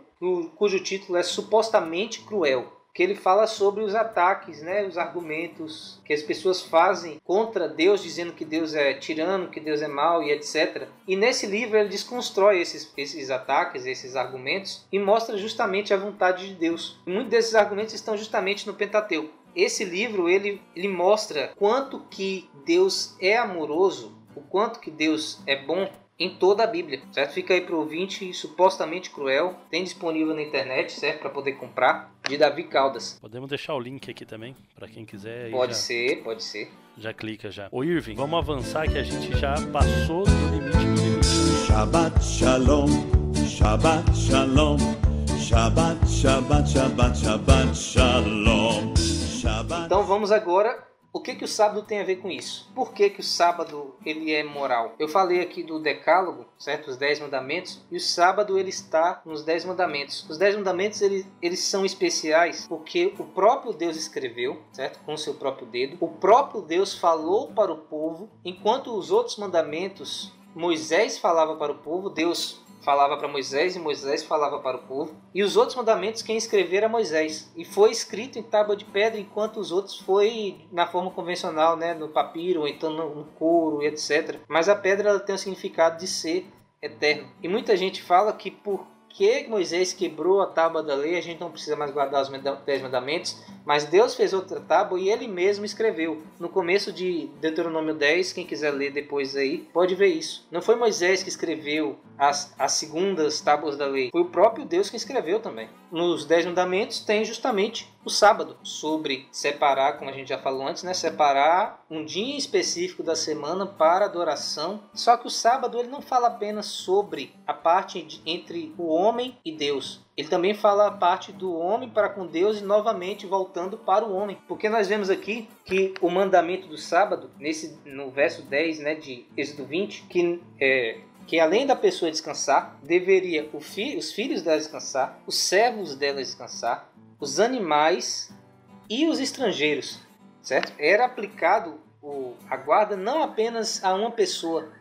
cujo título é supostamente cruel, que ele fala sobre os ataques, né, os argumentos que as pessoas fazem contra Deus, dizendo que Deus é tirano, que Deus é mau e etc. E nesse livro ele desconstrói esses, esses ataques, esses argumentos e mostra justamente a vontade de Deus. Muitos desses argumentos estão justamente no Pentateuco. Esse livro ele, ele mostra quanto que Deus é amoroso, o quanto que Deus é bom em toda a Bíblia, certo? Fica aí para o ouvinte supostamente cruel, tem disponível na internet, certo? Para poder comprar, de Davi Caldas. Podemos deixar o link aqui também, para quem quiser. Pode já, ser, pode ser. Já clica já. Ô Irving, vamos avançar que a gente já passou do limite do limite. Shabbat Shalom, Shabbat Shalom, Shabbat, Shabbat, Shabbat, Shabbat Shalom. Shabbat. Então vamos agora o que, que o sábado tem a ver com isso? Por que, que o sábado ele é moral? Eu falei aqui do decálogo, certo? Os dez mandamentos. E o sábado ele está nos dez mandamentos. Os dez mandamentos eles, eles são especiais porque o próprio Deus escreveu, certo? Com o seu próprio dedo. O próprio Deus falou para o povo, enquanto os outros mandamentos Moisés falava para o povo, Deus falava para Moisés e Moisés falava para o povo. E os outros mandamentos quem escreveu era Moisés. E foi escrito em tábua de pedra, enquanto os outros foi na forma convencional, né, no papiro, ou então no, couro, etc. Mas a pedra ela tem o significado de ser eterno. E muita gente fala que por que Moisés quebrou a tábua da lei, a gente não precisa mais guardar os dez mandamentos, mas Deus fez outra tábua e ele mesmo escreveu. No começo de Deuteronômio 10, quem quiser ler depois aí, pode ver isso. Não foi Moisés que escreveu as, as segundas tábuas da lei, foi o próprio Deus que escreveu também. Nos dez mandamentos tem justamente o sábado, sobre separar, como a gente já falou antes, né, separar um dia específico da semana para adoração. Só que o sábado ele não fala apenas sobre a parte de, entre o homem e Deus. Ele também fala a parte do homem para com Deus e novamente voltando para o homem. Porque nós vemos aqui que o mandamento do sábado, nesse no verso 10 né, de Êxodo 20, que é, que além da pessoa descansar, deveria fi os filhos dela descansar, os servos dela descansar, os animais e os estrangeiros, certo? Era aplicado o, a guarda não apenas a uma pessoa,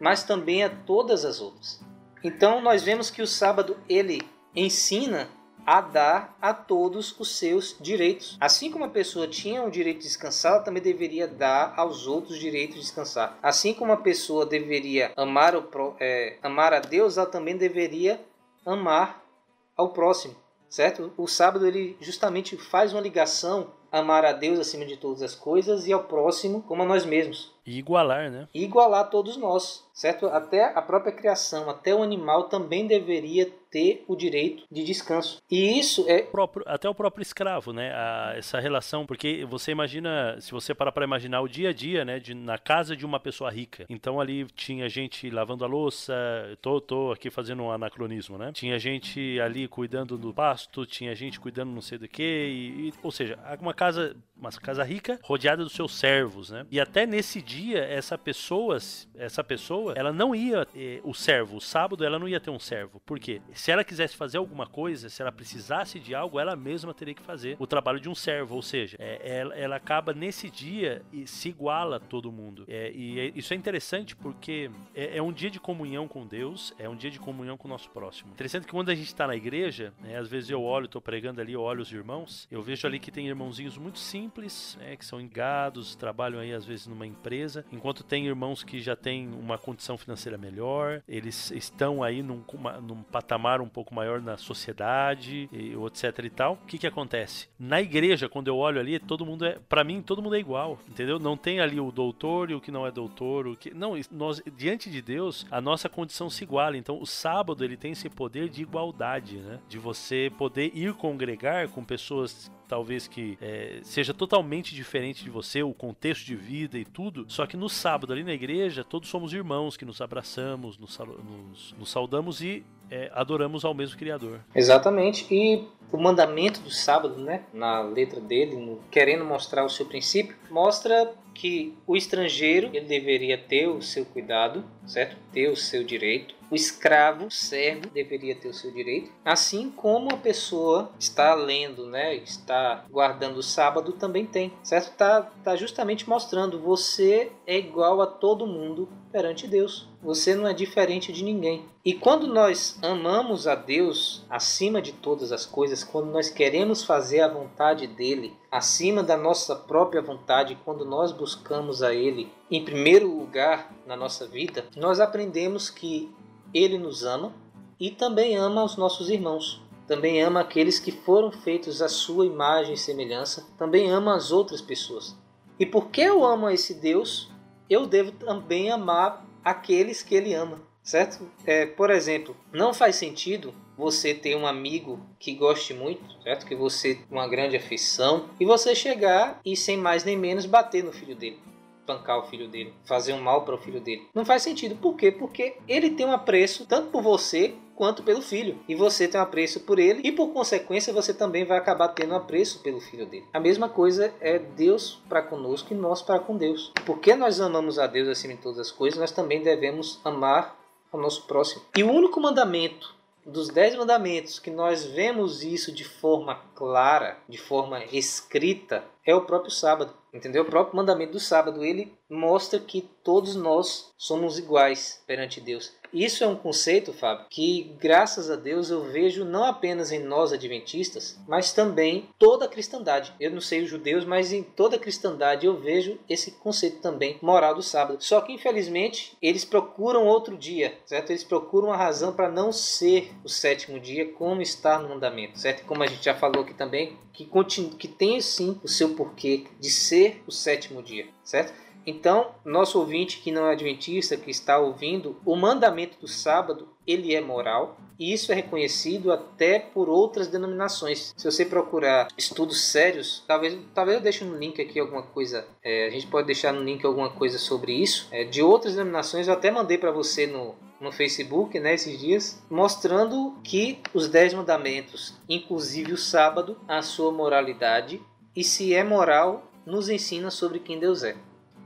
mas também a todas as outras. Então nós vemos que o sábado ele ensina a dar a todos os seus direitos. Assim como a pessoa tinha o direito de descansar, ela também deveria dar aos outros direito de descansar. Assim como a pessoa deveria amar, o, é, amar a Deus, ela também deveria amar ao próximo, certo? O sábado ele justamente faz uma ligação amar a Deus acima de todas as coisas e ao próximo como a nós mesmos. E igualar, né? E igualar todos nós, certo? Até a própria criação, até o animal também deveria ter o direito de descanso. E isso é. Próprio, até o próprio escravo, né? A, essa relação, porque você imagina, se você parar para imaginar o dia a dia, né? De, na casa de uma pessoa rica. Então ali tinha gente lavando a louça, tô, tô aqui fazendo um anacronismo, né? Tinha gente ali cuidando do pasto, tinha gente cuidando não sei do que, e, ou seja, uma casa, uma casa rica rodeada dos seus servos, né? E até nesse dia, essa pessoa, essa pessoa, ela não ia, eh, o servo, o sábado, ela não ia ter um servo. Por quê? Se ela quisesse fazer alguma coisa, se ela precisasse de algo, ela mesma teria que fazer o trabalho de um servo, ou seja, é, ela, ela, acaba nesse dia e se iguala a todo mundo. É, e é, isso é interessante porque é, é, um dia de comunhão com Deus, é um dia de comunhão com o nosso próximo. Interessante que quando a gente está na igreja, né, às vezes eu olho, estou pregando ali, eu olho os irmãos, eu vejo ali que tem irmãozinhos muito simples, né, que são engados, trabalham aí às vezes numa empresa, enquanto tem irmãos que já têm uma condição financeira melhor, eles estão aí num, num patamar patamar um pouco maior na sociedade, e, etc e tal. O que que acontece? Na igreja, quando eu olho ali, todo mundo é, para mim, todo mundo é igual, entendeu? Não tem ali o doutor e o que não é doutor, o que não, nós diante de Deus, a nossa condição se iguala. Então, o sábado ele tem esse poder de igualdade, né? De você poder ir congregar com pessoas talvez que é, seja totalmente diferente de você, o contexto de vida e tudo. Só que no sábado ali na igreja, todos somos irmãos que nos abraçamos, nos, nos, nos saudamos e é, adoramos ao mesmo Criador. Exatamente. E o mandamento do sábado, né, na letra dele, no, querendo mostrar o seu princípio, mostra que o estrangeiro ele deveria ter o seu cuidado, certo? Ter o seu direito. O escravo, o servo, deveria ter o seu direito. Assim como a pessoa está lendo, né, está guardando o sábado também tem, certo? Tá, tá justamente mostrando você é igual a todo mundo perante Deus. Você não é diferente de ninguém. E quando nós amamos a Deus acima de todas as coisas, quando nós queremos fazer a vontade dele acima da nossa própria vontade, quando nós buscamos a ele em primeiro lugar na nossa vida, nós aprendemos que ele nos ama e também ama os nossos irmãos. Também ama aqueles que foram feitos à sua imagem e semelhança, também ama as outras pessoas. E porque eu amo esse Deus, eu devo também amar aqueles que ele ama, certo? É, por exemplo, não faz sentido você ter um amigo que goste muito, certo? Que você uma grande afeição e você chegar e sem mais nem menos bater no filho dele espancar o filho dele, fazer um mal para o filho dele. Não faz sentido. Por quê? Porque ele tem um apreço tanto por você quanto pelo filho. E você tem um apreço por ele e por consequência você também vai acabar tendo um apreço pelo filho dele. A mesma coisa é Deus para conosco e nós para com Deus. Porque nós amamos a Deus acima de todas as coisas, nós também devemos amar ao nosso próximo. E o único mandamento dos dez mandamentos que nós vemos isso de forma clara, de forma escrita, é o próprio sábado. Entendeu? O próprio mandamento do sábado, ele mostra que todos nós somos iguais perante Deus. Isso é um conceito, Fábio, que graças a Deus eu vejo não apenas em nós adventistas, mas também toda a cristandade. Eu não sei os judeus, mas em toda a cristandade eu vejo esse conceito também moral do sábado. Só que infelizmente eles procuram outro dia, certo? Eles procuram uma razão para não ser o sétimo dia como está no mandamento, certo? Como a gente já falou aqui também, que, continue, que tem sim o seu porquê de ser o sétimo dia, certo? Então, nosso ouvinte que não é adventista, que está ouvindo, o mandamento do sábado, ele é moral, e isso é reconhecido até por outras denominações. Se você procurar estudos sérios, talvez, talvez eu deixe no link aqui alguma coisa, é, a gente pode deixar no link alguma coisa sobre isso, é, de outras denominações, eu até mandei para você no, no Facebook né, esses dias, mostrando que os Dez Mandamentos, inclusive o sábado, a sua moralidade, e se é moral, nos ensina sobre quem Deus é.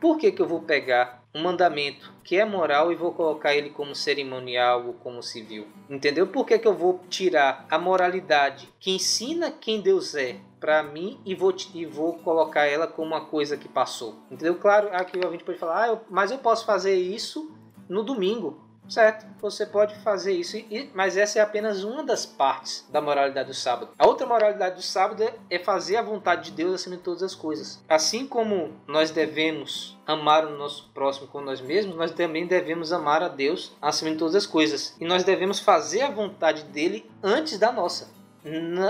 Por que, que eu vou pegar um mandamento que é moral e vou colocar ele como cerimonial ou como civil? Entendeu? Por que, que eu vou tirar a moralidade que ensina quem Deus é para mim e vou, e vou colocar ela como uma coisa que passou? Entendeu? Claro, aqui o ouvinte pode falar, ah, eu, mas eu posso fazer isso no domingo. Certo, você pode fazer isso, mas essa é apenas uma das partes da moralidade do sábado. A outra moralidade do sábado é fazer a vontade de Deus acima de todas as coisas. Assim como nós devemos amar o nosso próximo como nós mesmos, nós também devemos amar a Deus acima de todas as coisas. E nós devemos fazer a vontade dele antes da nossa.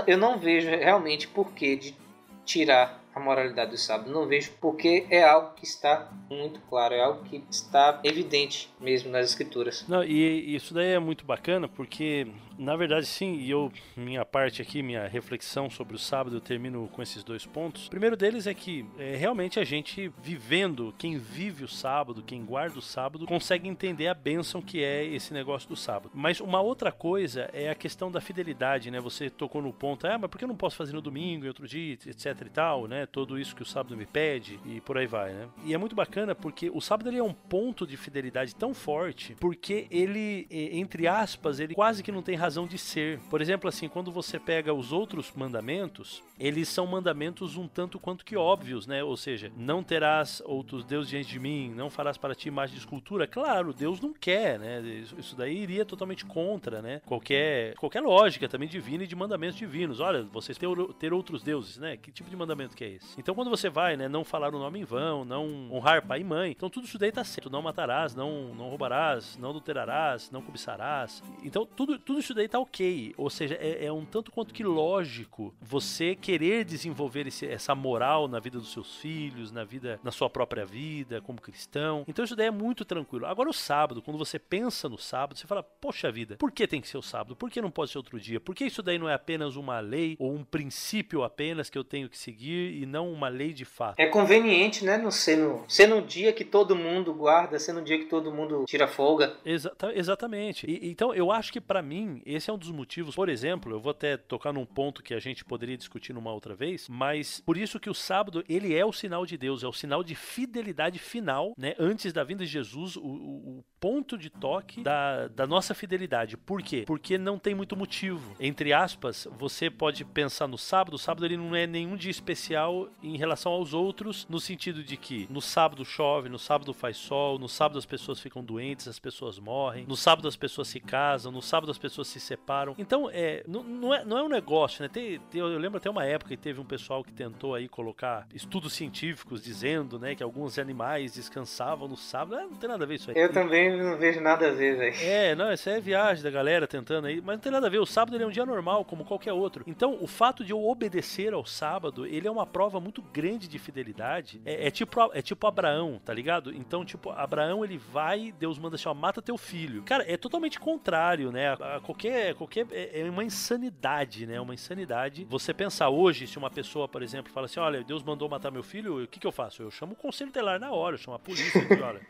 Eu não vejo realmente porquê de tirar a moralidade do sábado. Não vejo porque é algo que está muito claro, é algo que está evidente mesmo nas escrituras. Não, e isso daí é muito bacana porque na verdade, sim, e eu, minha parte aqui, minha reflexão sobre o sábado, eu termino com esses dois pontos. O primeiro deles é que é, realmente a gente vivendo, quem vive o sábado, quem guarda o sábado, consegue entender a bênção que é esse negócio do sábado. Mas uma outra coisa é a questão da fidelidade, né? Você tocou no ponto, ah, mas por que eu não posso fazer no domingo e outro dia, etc e tal, né? Tudo isso que o sábado me pede e por aí vai, né? E é muito bacana porque o sábado ele é um ponto de fidelidade tão forte porque ele, entre aspas, ele quase que não tem razão de ser. Por exemplo, assim, quando você pega os outros mandamentos, eles são mandamentos um tanto quanto que óbvios, né? Ou seja, não terás outros deuses diante de mim, não farás para ti imagem de escultura. Claro, Deus não quer, né? Isso daí iria totalmente contra, né? Qualquer, qualquer lógica também divina e de mandamentos divinos. Olha, vocês ter, ter outros deuses, né? Que tipo de mandamento que é esse? Então, quando você vai, né? Não falar o nome em vão, não honrar pai e mãe. Então, tudo isso daí tá certo. Não matarás, não, não roubarás, não adulterarás, não cobiçarás. Então, tudo, tudo isso daí tá ok. Ou seja, é, é um tanto quanto que lógico você querer desenvolver esse, essa moral na vida dos seus filhos, na vida, na sua própria vida, como cristão. Então isso daí é muito tranquilo. Agora o sábado, quando você pensa no sábado, você fala, poxa vida, por que tem que ser o sábado? Por que não pode ser outro dia? Por que isso daí não é apenas uma lei ou um princípio apenas que eu tenho que seguir e não uma lei de fato? É conveniente, né? Não ser no, ser no dia que todo mundo guarda, ser no dia que todo mundo tira folga. Exa exatamente. E, então eu acho que para mim esse é um dos motivos. Por exemplo, eu vou até tocar num ponto que a gente poderia discutir numa outra vez, mas por isso que o sábado ele é o sinal de Deus, é o sinal de fidelidade final, né? Antes da vinda de Jesus, o, o ponto de toque da, da nossa fidelidade. Por quê? Porque não tem muito motivo. Entre aspas, você pode pensar no sábado, o sábado ele não é nenhum dia especial em relação aos outros, no sentido de que no sábado chove, no sábado faz sol, no sábado as pessoas ficam doentes, as pessoas morrem, no sábado as pessoas se casam, no sábado as pessoas se separam. Então, é, não, não, é, não é um negócio, né? Tem, tem, eu lembro até uma época que teve um pessoal que tentou aí colocar estudos científicos dizendo, né, que alguns animais descansavam no sábado. É, não tem nada a ver isso aí. Eu também não vejo nada a ver, velho. É, não, isso é viagem da galera tentando aí, mas não tem nada a ver. O sábado ele é um dia normal, como qualquer outro. Então, o fato de eu obedecer ao sábado, ele é uma prova muito grande de fidelidade. É, é tipo, é tipo Abraão, tá ligado? Então, tipo, Abraão ele vai, Deus manda assim, ó, mata teu filho. Cara, é totalmente contrário, né? A, a qualquer, qualquer é, é uma insanidade, né? Uma insanidade. Você pensar hoje, se uma pessoa, por exemplo, fala assim: olha, Deus mandou matar meu filho, o que, que eu faço? Eu chamo o conselho telar na hora, eu chamo a polícia. Digo, olha,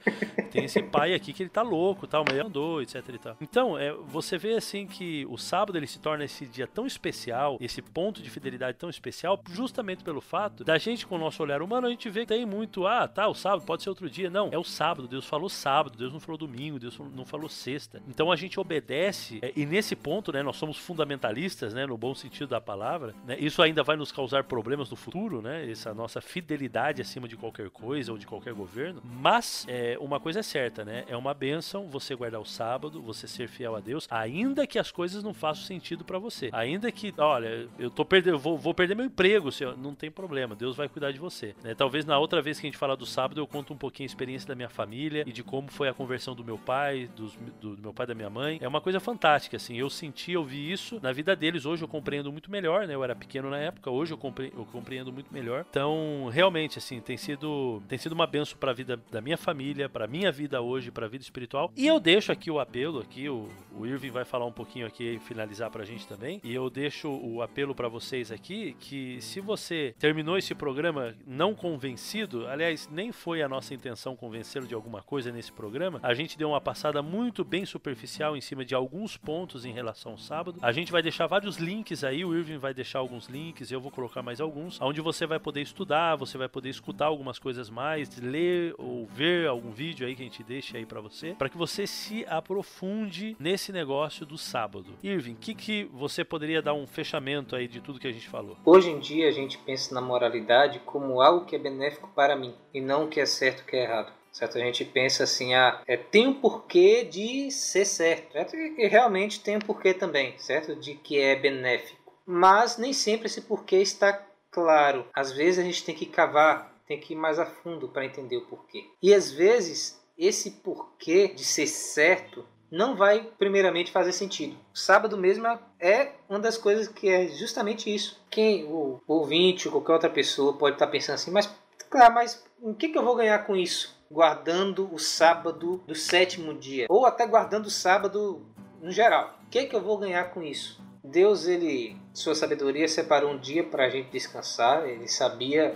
tem esse pai aqui que ele tá louco, tal, mas ele andou, etc e tal. Então, é, você vê assim que o sábado ele se torna esse dia tão especial, esse ponto de fidelidade tão especial, justamente pelo fato da gente, com o nosso olhar humano, a gente vê que tem muito, ah, tá, o sábado pode ser outro dia. Não, é o sábado, Deus falou sábado, Deus não falou domingo, Deus não falou sexta. Então a gente obedece, é, e nesse ponto, né, nós somos fundamentalistas, né, no bom sentido da palavra, né, isso ainda vai nos causar problemas no futuro, né, essa nossa fidelidade acima de qualquer coisa ou de qualquer governo, mas é, uma coisa é certa, né, é uma benção você guardar o sábado, você ser fiel a Deus, ainda que as coisas não façam sentido para você, ainda que, olha, eu tô perdendo, vou, vou perder meu emprego, senhor, não tem problema, Deus vai cuidar de você, né, talvez na outra vez que a gente falar do sábado eu conto um pouquinho a experiência da minha família e de como foi a conversão do meu pai, dos, do, do meu pai e da minha mãe, é uma coisa fantástica, assim, eu senti, eu vi isso na vida deles, hoje eu compreendo muito melhor, né, eu era pequeno na época, hoje eu, compre, eu compreendo muito melhor, então, realmente, assim, tem sido, tem sido uma benção para a vida da minha família, para minha vida hoje, para a vida espiritual, e eu deixo aqui o apelo, aqui o, o Irving vai falar um pouquinho aqui e finalizar pra gente também, e eu deixo o apelo para vocês aqui, que se você terminou esse programa não convencido, aliás, nem foi a nossa intenção convencê-lo de alguma coisa nesse programa, a gente deu uma passada muito bem superficial em cima de alguns pontos em relação ao sábado. A gente vai deixar vários links aí, o Irving vai deixar alguns links, eu vou colocar mais alguns, onde você vai poder estudar, você vai poder escutar algumas coisas mais, ler ou ver algum vídeo aí que a gente deixa aí para você, para que você se aprofunde nesse negócio do sábado. Irving, o que, que você poderia dar um fechamento aí de tudo que a gente falou? Hoje em dia a gente pensa na moralidade como algo que é benéfico para mim e não o que é certo o que é errado certo? A gente pensa assim, ah, é, tem um porquê de ser certo, certo? E realmente tem um porquê também, certo? De que é benéfico. Mas nem sempre esse porquê está claro. Às vezes a gente tem que cavar, tem que ir mais a fundo para entender o porquê. E às vezes esse porquê de ser certo não vai primeiramente fazer sentido. Sábado mesmo é uma das coisas que é justamente isso. Quem o ouvinte ou qualquer outra pessoa pode estar pensando assim, mas claro, mas o que, que eu vou ganhar com isso? guardando o sábado do sétimo dia, ou até guardando o sábado no geral. O que, que eu vou ganhar com isso? Deus, ele, sua sabedoria, separou um dia para a gente descansar. Ele sabia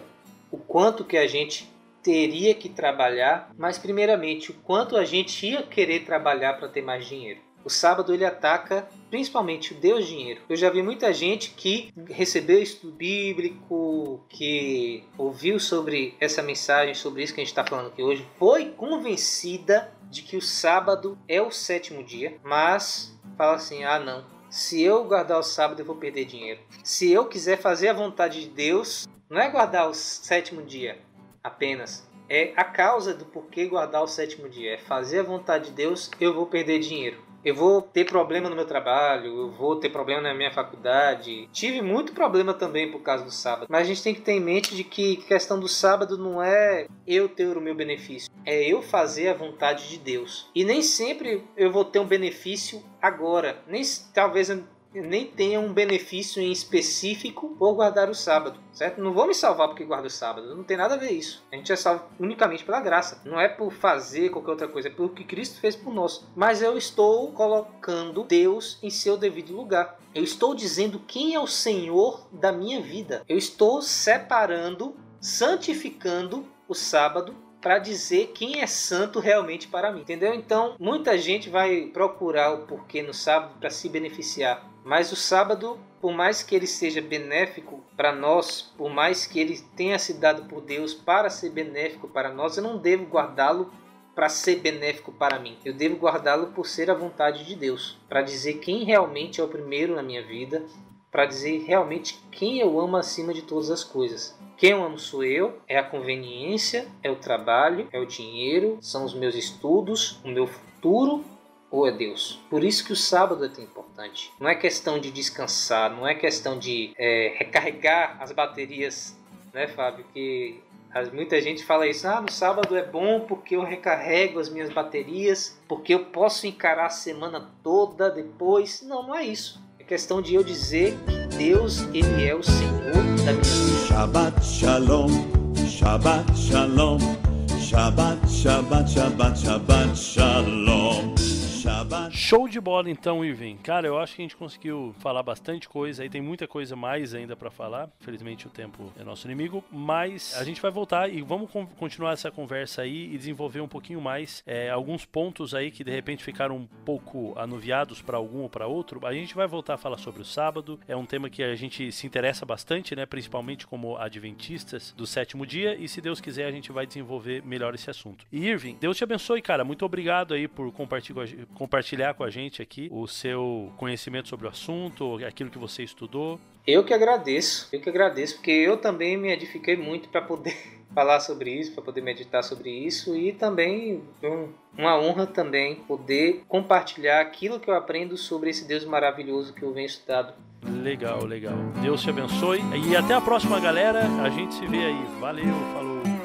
o quanto que a gente teria que trabalhar, mas primeiramente o quanto a gente ia querer trabalhar para ter mais dinheiro. O sábado ele ataca principalmente o Deus dinheiro. Eu já vi muita gente que recebeu estudo bíblico, que ouviu sobre essa mensagem, sobre isso que a gente está falando aqui hoje, foi convencida de que o sábado é o sétimo dia, mas fala assim: ah, não. Se eu guardar o sábado, eu vou perder dinheiro. Se eu quiser fazer a vontade de Deus, não é guardar o sétimo dia apenas, é a causa do porquê guardar o sétimo dia. É fazer a vontade de Deus, eu vou perder dinheiro eu vou ter problema no meu trabalho, eu vou ter problema na minha faculdade. Tive muito problema também por causa do sábado. Mas a gente tem que ter em mente de que a questão do sábado não é eu ter o meu benefício, é eu fazer a vontade de Deus. E nem sempre eu vou ter um benefício agora. Nem talvez nem tenha um benefício em específico por guardar o sábado, certo? Não vou me salvar porque guardo o sábado, não tem nada a ver isso. A gente é salvo unicamente pela graça, não é por fazer qualquer outra coisa, é pelo que Cristo fez por nós. Mas eu estou colocando Deus em seu devido lugar. Eu estou dizendo quem é o Senhor da minha vida. Eu estou separando, santificando o sábado para dizer quem é santo realmente para mim, entendeu? Então, muita gente vai procurar o porquê no sábado para se beneficiar. Mas o sábado, por mais que ele seja benéfico para nós, por mais que ele tenha se dado por Deus para ser benéfico para nós, eu não devo guardá-lo para ser benéfico para mim. Eu devo guardá-lo por ser a vontade de Deus, para dizer quem realmente é o primeiro na minha vida, para dizer realmente quem eu amo acima de todas as coisas. Quem eu amo sou eu, é a conveniência, é o trabalho, é o dinheiro, são os meus estudos, o meu futuro ou é Deus. Por isso que o sábado é tão importante. Não é questão de descansar, não é questão de é, recarregar as baterias, né, Fábio? Que muita gente fala isso, ah, no sábado é bom porque eu recarrego as minhas baterias, porque eu posso encarar a semana toda depois. Não, não é isso. É questão de eu dizer que Deus, Ele é o Senhor da minha vida. Shabbat Shalom, Shabbat Shalom, Shabbat, Shabbat, Shabbat, Shabbat Shalom. Show de bola então, Irving. Cara, eu acho que a gente conseguiu falar bastante coisa aí, tem muita coisa mais ainda para falar. Felizmente o tempo é nosso inimigo, mas a gente vai voltar e vamos continuar essa conversa aí e desenvolver um pouquinho mais é, alguns pontos aí que de repente ficaram um pouco anuviados para algum ou para outro. A gente vai voltar a falar sobre o sábado. É um tema que a gente se interessa bastante, né? Principalmente como adventistas do sétimo dia e se Deus quiser a gente vai desenvolver melhor esse assunto. E Irving, Deus te abençoe, cara. Muito obrigado aí por compartilhar compartilhar com a gente aqui o seu conhecimento sobre o assunto, aquilo que você estudou. Eu que agradeço, eu que agradeço, porque eu também me edifiquei muito para poder falar sobre isso, para poder meditar sobre isso e também um, uma honra também poder compartilhar aquilo que eu aprendo sobre esse Deus maravilhoso que eu venho estudando. Legal, legal. Deus te abençoe e até a próxima, galera. A gente se vê aí. Valeu, falou.